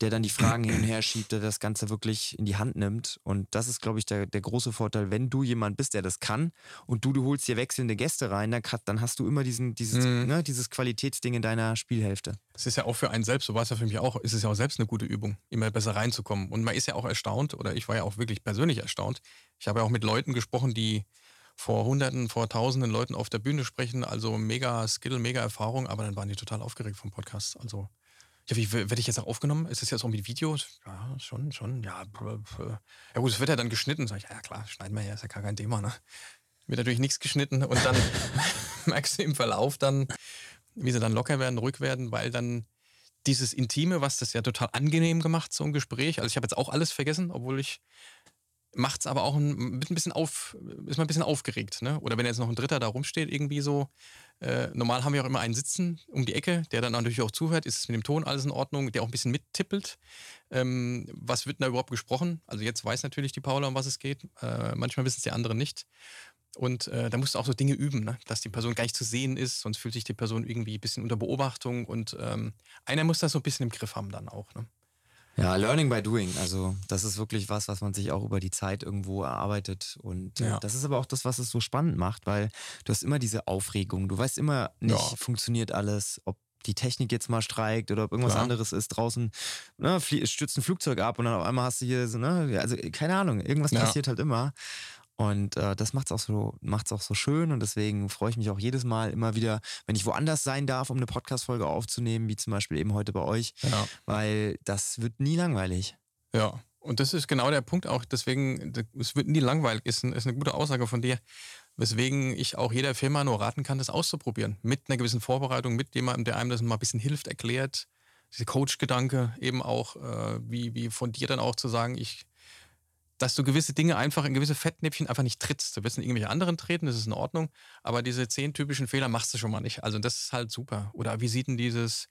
der dann die Fragen hin und her schiebt, der das Ganze wirklich in die Hand nimmt. Und das ist, glaube ich, der, der große Vorteil, wenn du jemand bist, der das kann und du, du holst dir wechselnde Gäste rein, dann, dann hast du immer diesen, dieses, mhm. ne, dieses Qualitätsding in deiner Spielhälfte. Es ist ja auch für einen selbst, so war es ja für mich auch, ist es ja auch selbst eine gute Übung, immer besser reinzukommen. Und man ist ja auch erstaunt, oder ich war ja auch wirklich persönlich erstaunt. Ich habe ja auch mit Leuten gesprochen, die vor Hunderten, vor Tausenden Leuten auf der Bühne sprechen, also mega Skill, mega Erfahrung, aber dann waren die total aufgeregt vom Podcast. Also ja, wie werde ich jetzt auch aufgenommen? Ist das jetzt auch mit Video? Ja, schon, schon. Ja, ja gut, es wird ja dann geschnitten. Sag ich, ja klar, schneiden wir ja, ist ja gar kein Thema, ne? Wird natürlich nichts geschnitten und dann merkst du im Verlauf dann, wie sie dann locker werden, ruhig werden, weil dann dieses Intime, was das ja total angenehm gemacht, so ein Gespräch. Also ich habe jetzt auch alles vergessen, obwohl ich macht es aber auch ein, ein bisschen auf, ist man ein bisschen aufgeregt. Ne? Oder wenn jetzt noch ein Dritter da rumsteht, irgendwie so. Äh, normal haben wir auch immer einen Sitzen um die Ecke, der dann natürlich auch zuhört. Ist es mit dem Ton alles in Ordnung? Der auch ein bisschen mittippelt. Ähm, was wird denn da überhaupt gesprochen? Also jetzt weiß natürlich die Paula, um was es geht. Äh, manchmal wissen es die anderen nicht. Und äh, da musst du auch so Dinge üben, ne? dass die Person gar nicht zu sehen ist, sonst fühlt sich die Person irgendwie ein bisschen unter Beobachtung. Und ähm, einer muss das so ein bisschen im Griff haben dann auch. Ne? Ja, Learning by Doing. Also das ist wirklich was, was man sich auch über die Zeit irgendwo erarbeitet. Und äh, ja. das ist aber auch das, was es so spannend macht, weil du hast immer diese Aufregung. Du weißt immer nicht, ja. funktioniert alles, ob die Technik jetzt mal streikt oder ob irgendwas Klar. anderes ist draußen, ne, stürzt ein Flugzeug ab und dann auf einmal hast du hier so, ne, also keine Ahnung, irgendwas ja. passiert halt immer. Und äh, das macht's auch so, macht's auch so schön und deswegen freue ich mich auch jedes Mal immer wieder, wenn ich woanders sein darf, um eine Podcast-Folge aufzunehmen, wie zum Beispiel eben heute bei euch, ja. weil das wird nie langweilig. Ja, und das ist genau der Punkt auch, deswegen, es wird nie langweilig, ist, ist eine gute Aussage von dir, weswegen ich auch jeder Firma nur raten kann, das auszuprobieren. Mit einer gewissen Vorbereitung, mit jemandem, der einem das mal ein bisschen hilft, erklärt, diese Coach-Gedanke eben auch, äh, wie, wie von dir dann auch zu sagen, ich dass du gewisse Dinge einfach in gewisse Fettnäpfchen einfach nicht trittst. Du wirst in irgendwelche anderen treten, das ist in Ordnung, aber diese zehn typischen Fehler machst du schon mal nicht. Also das ist halt super. Oder wie sieht denn dieses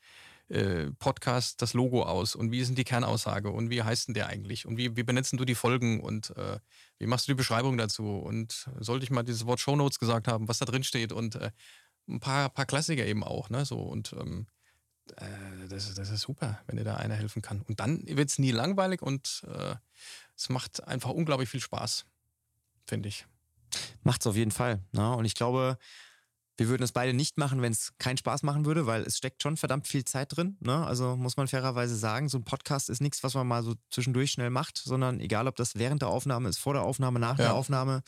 äh, Podcast das Logo aus? Und wie ist denn die Kernaussage? Und wie heißt denn der eigentlich? Und wie, wie benennst du die Folgen? Und äh, wie machst du die Beschreibung dazu? Und sollte ich mal dieses Wort Show Notes gesagt haben, was da drin steht? Und äh, ein paar, paar Klassiker eben auch, ne, so. Und ähm, äh, das, das ist super, wenn dir da einer helfen kann. Und dann wird es nie langweilig und äh, es macht einfach unglaublich viel Spaß, finde ich. Macht es auf jeden Fall. Ne? Und ich glaube, wir würden es beide nicht machen, wenn es keinen Spaß machen würde, weil es steckt schon verdammt viel Zeit drin. Ne? Also muss man fairerweise sagen, so ein Podcast ist nichts, was man mal so zwischendurch schnell macht, sondern egal, ob das während der Aufnahme ist, vor der Aufnahme, nach ja. der Aufnahme,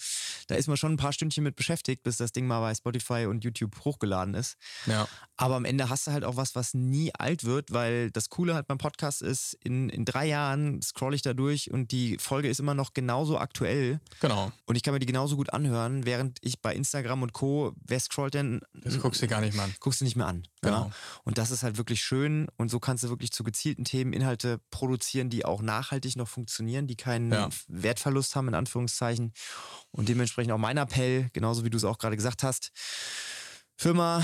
da ist man schon ein paar Stündchen mit beschäftigt, bis das Ding mal bei Spotify und YouTube hochgeladen ist. Ja. Aber am Ende hast du halt auch was, was nie alt wird, weil das Coole halt beim Podcast ist, in, in drei Jahren scroll ich da durch und die Folge ist immer noch genauso aktuell. Genau. Und ich kann mir die genauso gut anhören, während ich bei Instagram und Co. Wer scrollt denn. Das guckst du gar nicht mehr an. Guckst du nicht mehr an. Genau. Ja? Und das ist halt wirklich schön. Und so kannst du wirklich zu gezielten Themen Inhalte produzieren, die auch nachhaltig noch funktionieren, die keinen ja. Wertverlust haben, in Anführungszeichen. Und dementsprechend auch mein Appell, genauso wie du es auch gerade gesagt hast. Firma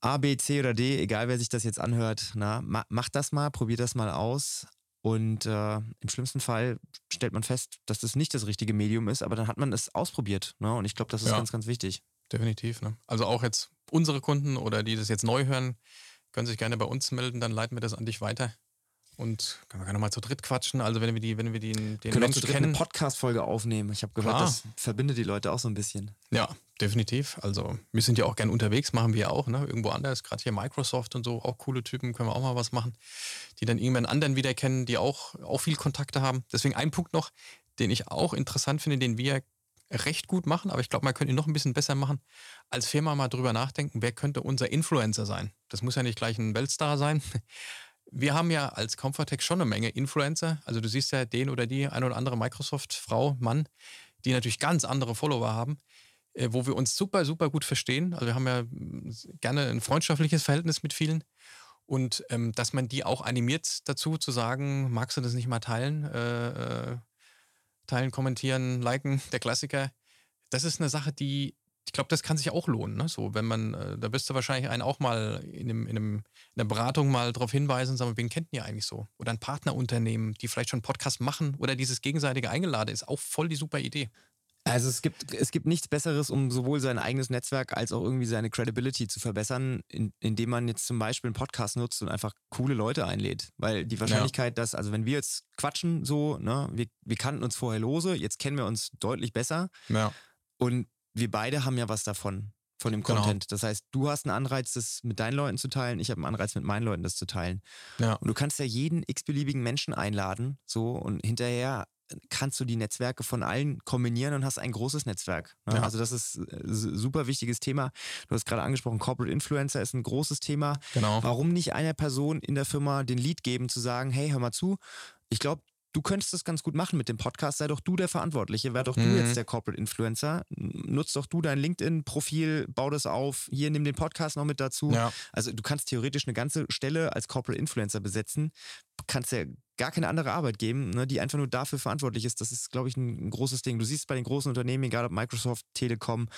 A, B, C oder D, egal wer sich das jetzt anhört, na, ma, mach das mal, probier das mal aus. Und äh, im schlimmsten Fall stellt man fest, dass das nicht das richtige Medium ist, aber dann hat man es ausprobiert. Ne? Und ich glaube, das ist ja. ganz, ganz wichtig. Definitiv. Ne? Also auch jetzt unsere Kunden oder die das jetzt neu hören, können sich gerne bei uns melden, dann leiten wir das an dich weiter. Und können wir gerne mal zu dritt quatschen. Also wenn wir die, wenn wir den, den können Menschen zu dritt kennen. eine Podcast-Folge aufnehmen. Ich habe gehört, Klar. das verbindet die Leute auch so ein bisschen. Ja, definitiv. Also wir sind ja auch gern unterwegs, machen wir auch, ne? Irgendwo anders. Gerade hier Microsoft und so, auch coole Typen, können wir auch mal was machen. Die dann irgendwann anderen wieder kennen, die auch, auch viel Kontakte haben. Deswegen ein Punkt noch, den ich auch interessant finde, den wir recht gut machen, aber ich glaube, man könnte ihn noch ein bisschen besser machen. Als Firma mal drüber nachdenken, wer könnte unser Influencer sein? Das muss ja nicht gleich ein Weltstar sein. Wir haben ja als Comfortech schon eine Menge Influencer. Also du siehst ja den oder die ein oder andere Microsoft-Frau, Mann, die natürlich ganz andere Follower haben, äh, wo wir uns super, super gut verstehen. Also wir haben ja mm, gerne ein freundschaftliches Verhältnis mit vielen. Und ähm, dass man die auch animiert dazu zu sagen, magst du das nicht mal teilen? Äh, äh, teilen, kommentieren, liken, der Klassiker. Das ist eine Sache, die, ich glaube, das kann sich auch lohnen. Ne? So, wenn man, äh, da wirst du wahrscheinlich einen auch mal in, einem, in, einem, in einer Beratung mal darauf hinweisen und sagen, wen kennt ihr eigentlich so? Oder ein Partnerunternehmen, die vielleicht schon Podcast machen oder dieses gegenseitige Eingeladen ist auch voll die super Idee. Also es gibt, es gibt nichts Besseres, um sowohl sein eigenes Netzwerk als auch irgendwie seine Credibility zu verbessern, in, indem man jetzt zum Beispiel einen Podcast nutzt und einfach coole Leute einlädt. Weil die Wahrscheinlichkeit, ja. dass, also wenn wir jetzt quatschen so, ne, wir, wir kannten uns vorher lose, jetzt kennen wir uns deutlich besser. Ja. Und wir beide haben ja was davon von dem genau. Content. Genau. Das heißt, du hast einen Anreiz, das mit deinen Leuten zu teilen, ich habe einen Anreiz, mit meinen Leuten das zu teilen. Ja. Und du kannst ja jeden x-beliebigen Menschen einladen, so und hinterher kannst du die Netzwerke von allen kombinieren und hast ein großes Netzwerk. Ne? Ja. Also das ist ein äh, super wichtiges Thema. Du hast gerade angesprochen, Corporate Influencer ist ein großes Thema. Genau. Warum nicht einer Person in der Firma den Lead geben, zu sagen, hey, hör mal zu, ich glaube, du könntest das ganz gut machen mit dem Podcast, sei doch du der Verantwortliche, wär doch mhm. du jetzt der Corporate Influencer, nutz doch du dein LinkedIn-Profil, bau das auf, hier nimm den Podcast noch mit dazu. Ja. Also du kannst theoretisch eine ganze Stelle als Corporate Influencer besetzen, kannst ja gar keine andere Arbeit geben, ne, die einfach nur dafür verantwortlich ist. Das ist, glaube ich, ein, ein, großes Ding. Du siehst bei den großen Unternehmen, egal ob Microsoft, Telekom,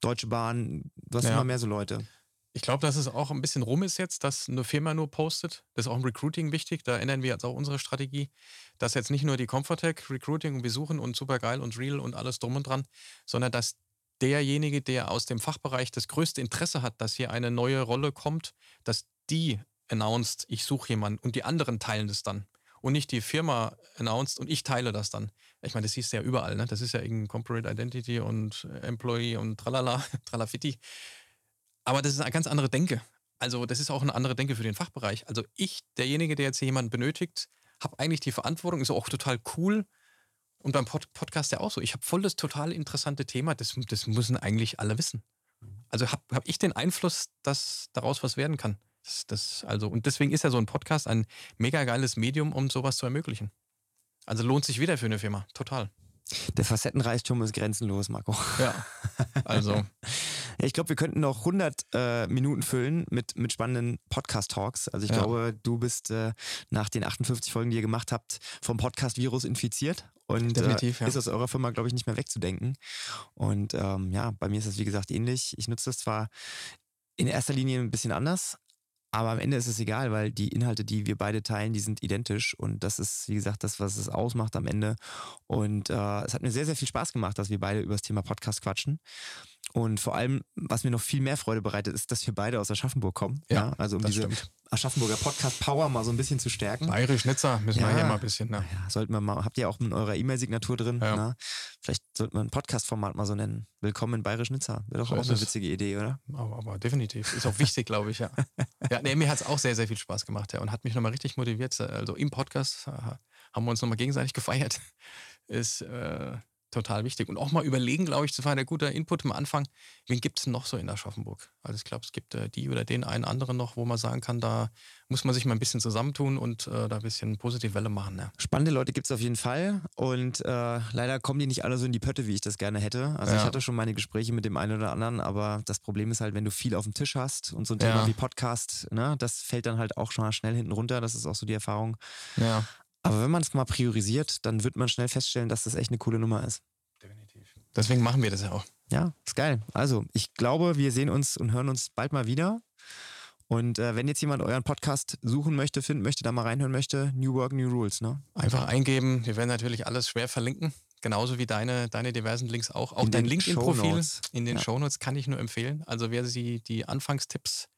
Deutsche Bahn, hast ja. immer mehr so Leute. Ich glaube, dass es auch ein bisschen rum ist jetzt, dass eine Firma nur postet. Das ist auch im Recruiting wichtig. Da ändern wir jetzt auch unsere Strategie, dass jetzt nicht nur die Comfortech Recruiting und Besuchen und supergeil und real und alles drum und dran, sondern dass derjenige, der aus dem Fachbereich das größte Interesse hat, dass hier eine neue Rolle kommt, dass die announced, ich suche jemanden und die anderen teilen das dann. Und nicht die Firma announced und ich teile das dann. Ich meine, das siehst du ja überall, ne? Das ist ja irgendein Corporate Identity und Employee und tralala, tralafiti. Aber das ist eine ganz andere Denke. Also das ist auch eine andere Denke für den Fachbereich. Also ich, derjenige, der jetzt hier jemanden benötigt, habe eigentlich die Verantwortung, ist auch total cool. Und beim Pod Podcast ja auch so. Ich habe voll das total interessante Thema. Das, das müssen eigentlich alle wissen. Also habe hab ich den Einfluss, dass daraus was werden kann. Das, das, also, und deswegen ist ja so ein Podcast ein mega geiles Medium, um sowas zu ermöglichen. Also lohnt sich wieder für eine Firma. Total. Der Facettenreichtum ist grenzenlos, Marco. Ja, also. ich glaube, wir könnten noch 100 äh, Minuten füllen mit, mit spannenden Podcast-Talks. Also ich ja. glaube, du bist äh, nach den 58 Folgen, die ihr gemacht habt, vom Podcast-Virus infiziert. Und äh, ja. ist aus eurer Firma, glaube ich, nicht mehr wegzudenken. Und ähm, ja, bei mir ist das, wie gesagt, ähnlich. Ich nutze das zwar in erster Linie ein bisschen anders, aber am Ende ist es egal, weil die Inhalte, die wir beide teilen, die sind identisch. Und das ist, wie gesagt, das, was es ausmacht am Ende. Und äh, es hat mir sehr, sehr viel Spaß gemacht, dass wir beide über das Thema Podcast quatschen. Und vor allem, was mir noch viel mehr Freude bereitet, ist, dass wir beide aus Aschaffenburg kommen. Ja, ja also um diese stimmt. Aschaffenburger Podcast Power mal so ein bisschen zu stärken. Bayerisch Nizza müssen ja, wir hier mal ein bisschen. Ne? Ja, sollten wir mal, habt ihr auch in eurer E-Mail-Signatur drin. Ja. Ne? Vielleicht sollten wir ein Podcast-Format mal so nennen. Willkommen in Bayerisch Nizza. Wäre doch so auch eine witzige Idee, oder? Aber, aber definitiv. Ist auch wichtig, glaube ich, ja. ja nee, mir hat es auch sehr, sehr viel Spaß gemacht, ja. Und hat mich nochmal richtig motiviert. Also im Podcast äh, haben wir uns nochmal gegenseitig gefeiert. Ist äh, total wichtig. Und auch mal überlegen, glaube ich, das war ein guter Input am Anfang, wen gibt es noch so in Aschaffenburg? Also ich glaube, es gibt äh, die oder den einen anderen noch, wo man sagen kann, da muss man sich mal ein bisschen zusammentun und äh, da ein bisschen positive Welle machen. Ja. Spannende Leute gibt es auf jeden Fall und äh, leider kommen die nicht alle so in die Pötte, wie ich das gerne hätte. Also ja. ich hatte schon meine Gespräche mit dem einen oder anderen, aber das Problem ist halt, wenn du viel auf dem Tisch hast und so ein Thema ja. wie Podcast, ne, das fällt dann halt auch schon mal schnell hinten runter. Das ist auch so die Erfahrung. Ja. Aber wenn man es mal priorisiert, dann wird man schnell feststellen, dass das echt eine coole Nummer ist. Definitiv. Deswegen machen wir das ja auch. Ja, ist geil. Also, ich glaube, wir sehen uns und hören uns bald mal wieder. Und äh, wenn jetzt jemand euren Podcast suchen möchte, finden möchte, da mal reinhören möchte, New Work, New Rules, ne? Einfach eingeben. Wir werden natürlich alles schwer verlinken. Genauso wie deine, deine diversen Links auch. Auch in dein LinkedIn-Profil in den ja. Shownotes kann ich nur empfehlen. Also wer sie die Anfangstipps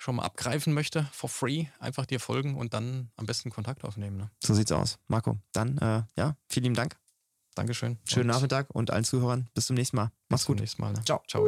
schon mal abgreifen möchte, for free, einfach dir folgen und dann am besten Kontakt aufnehmen. Ne? So sieht's aus. Marco, dann äh, ja, vielen lieben Dank. Dankeschön. Schönen und Nachmittag und allen Zuhörern bis zum nächsten Mal. Mach's gut. Bis zum nächsten Mal. Ne? Ciao. Ciao.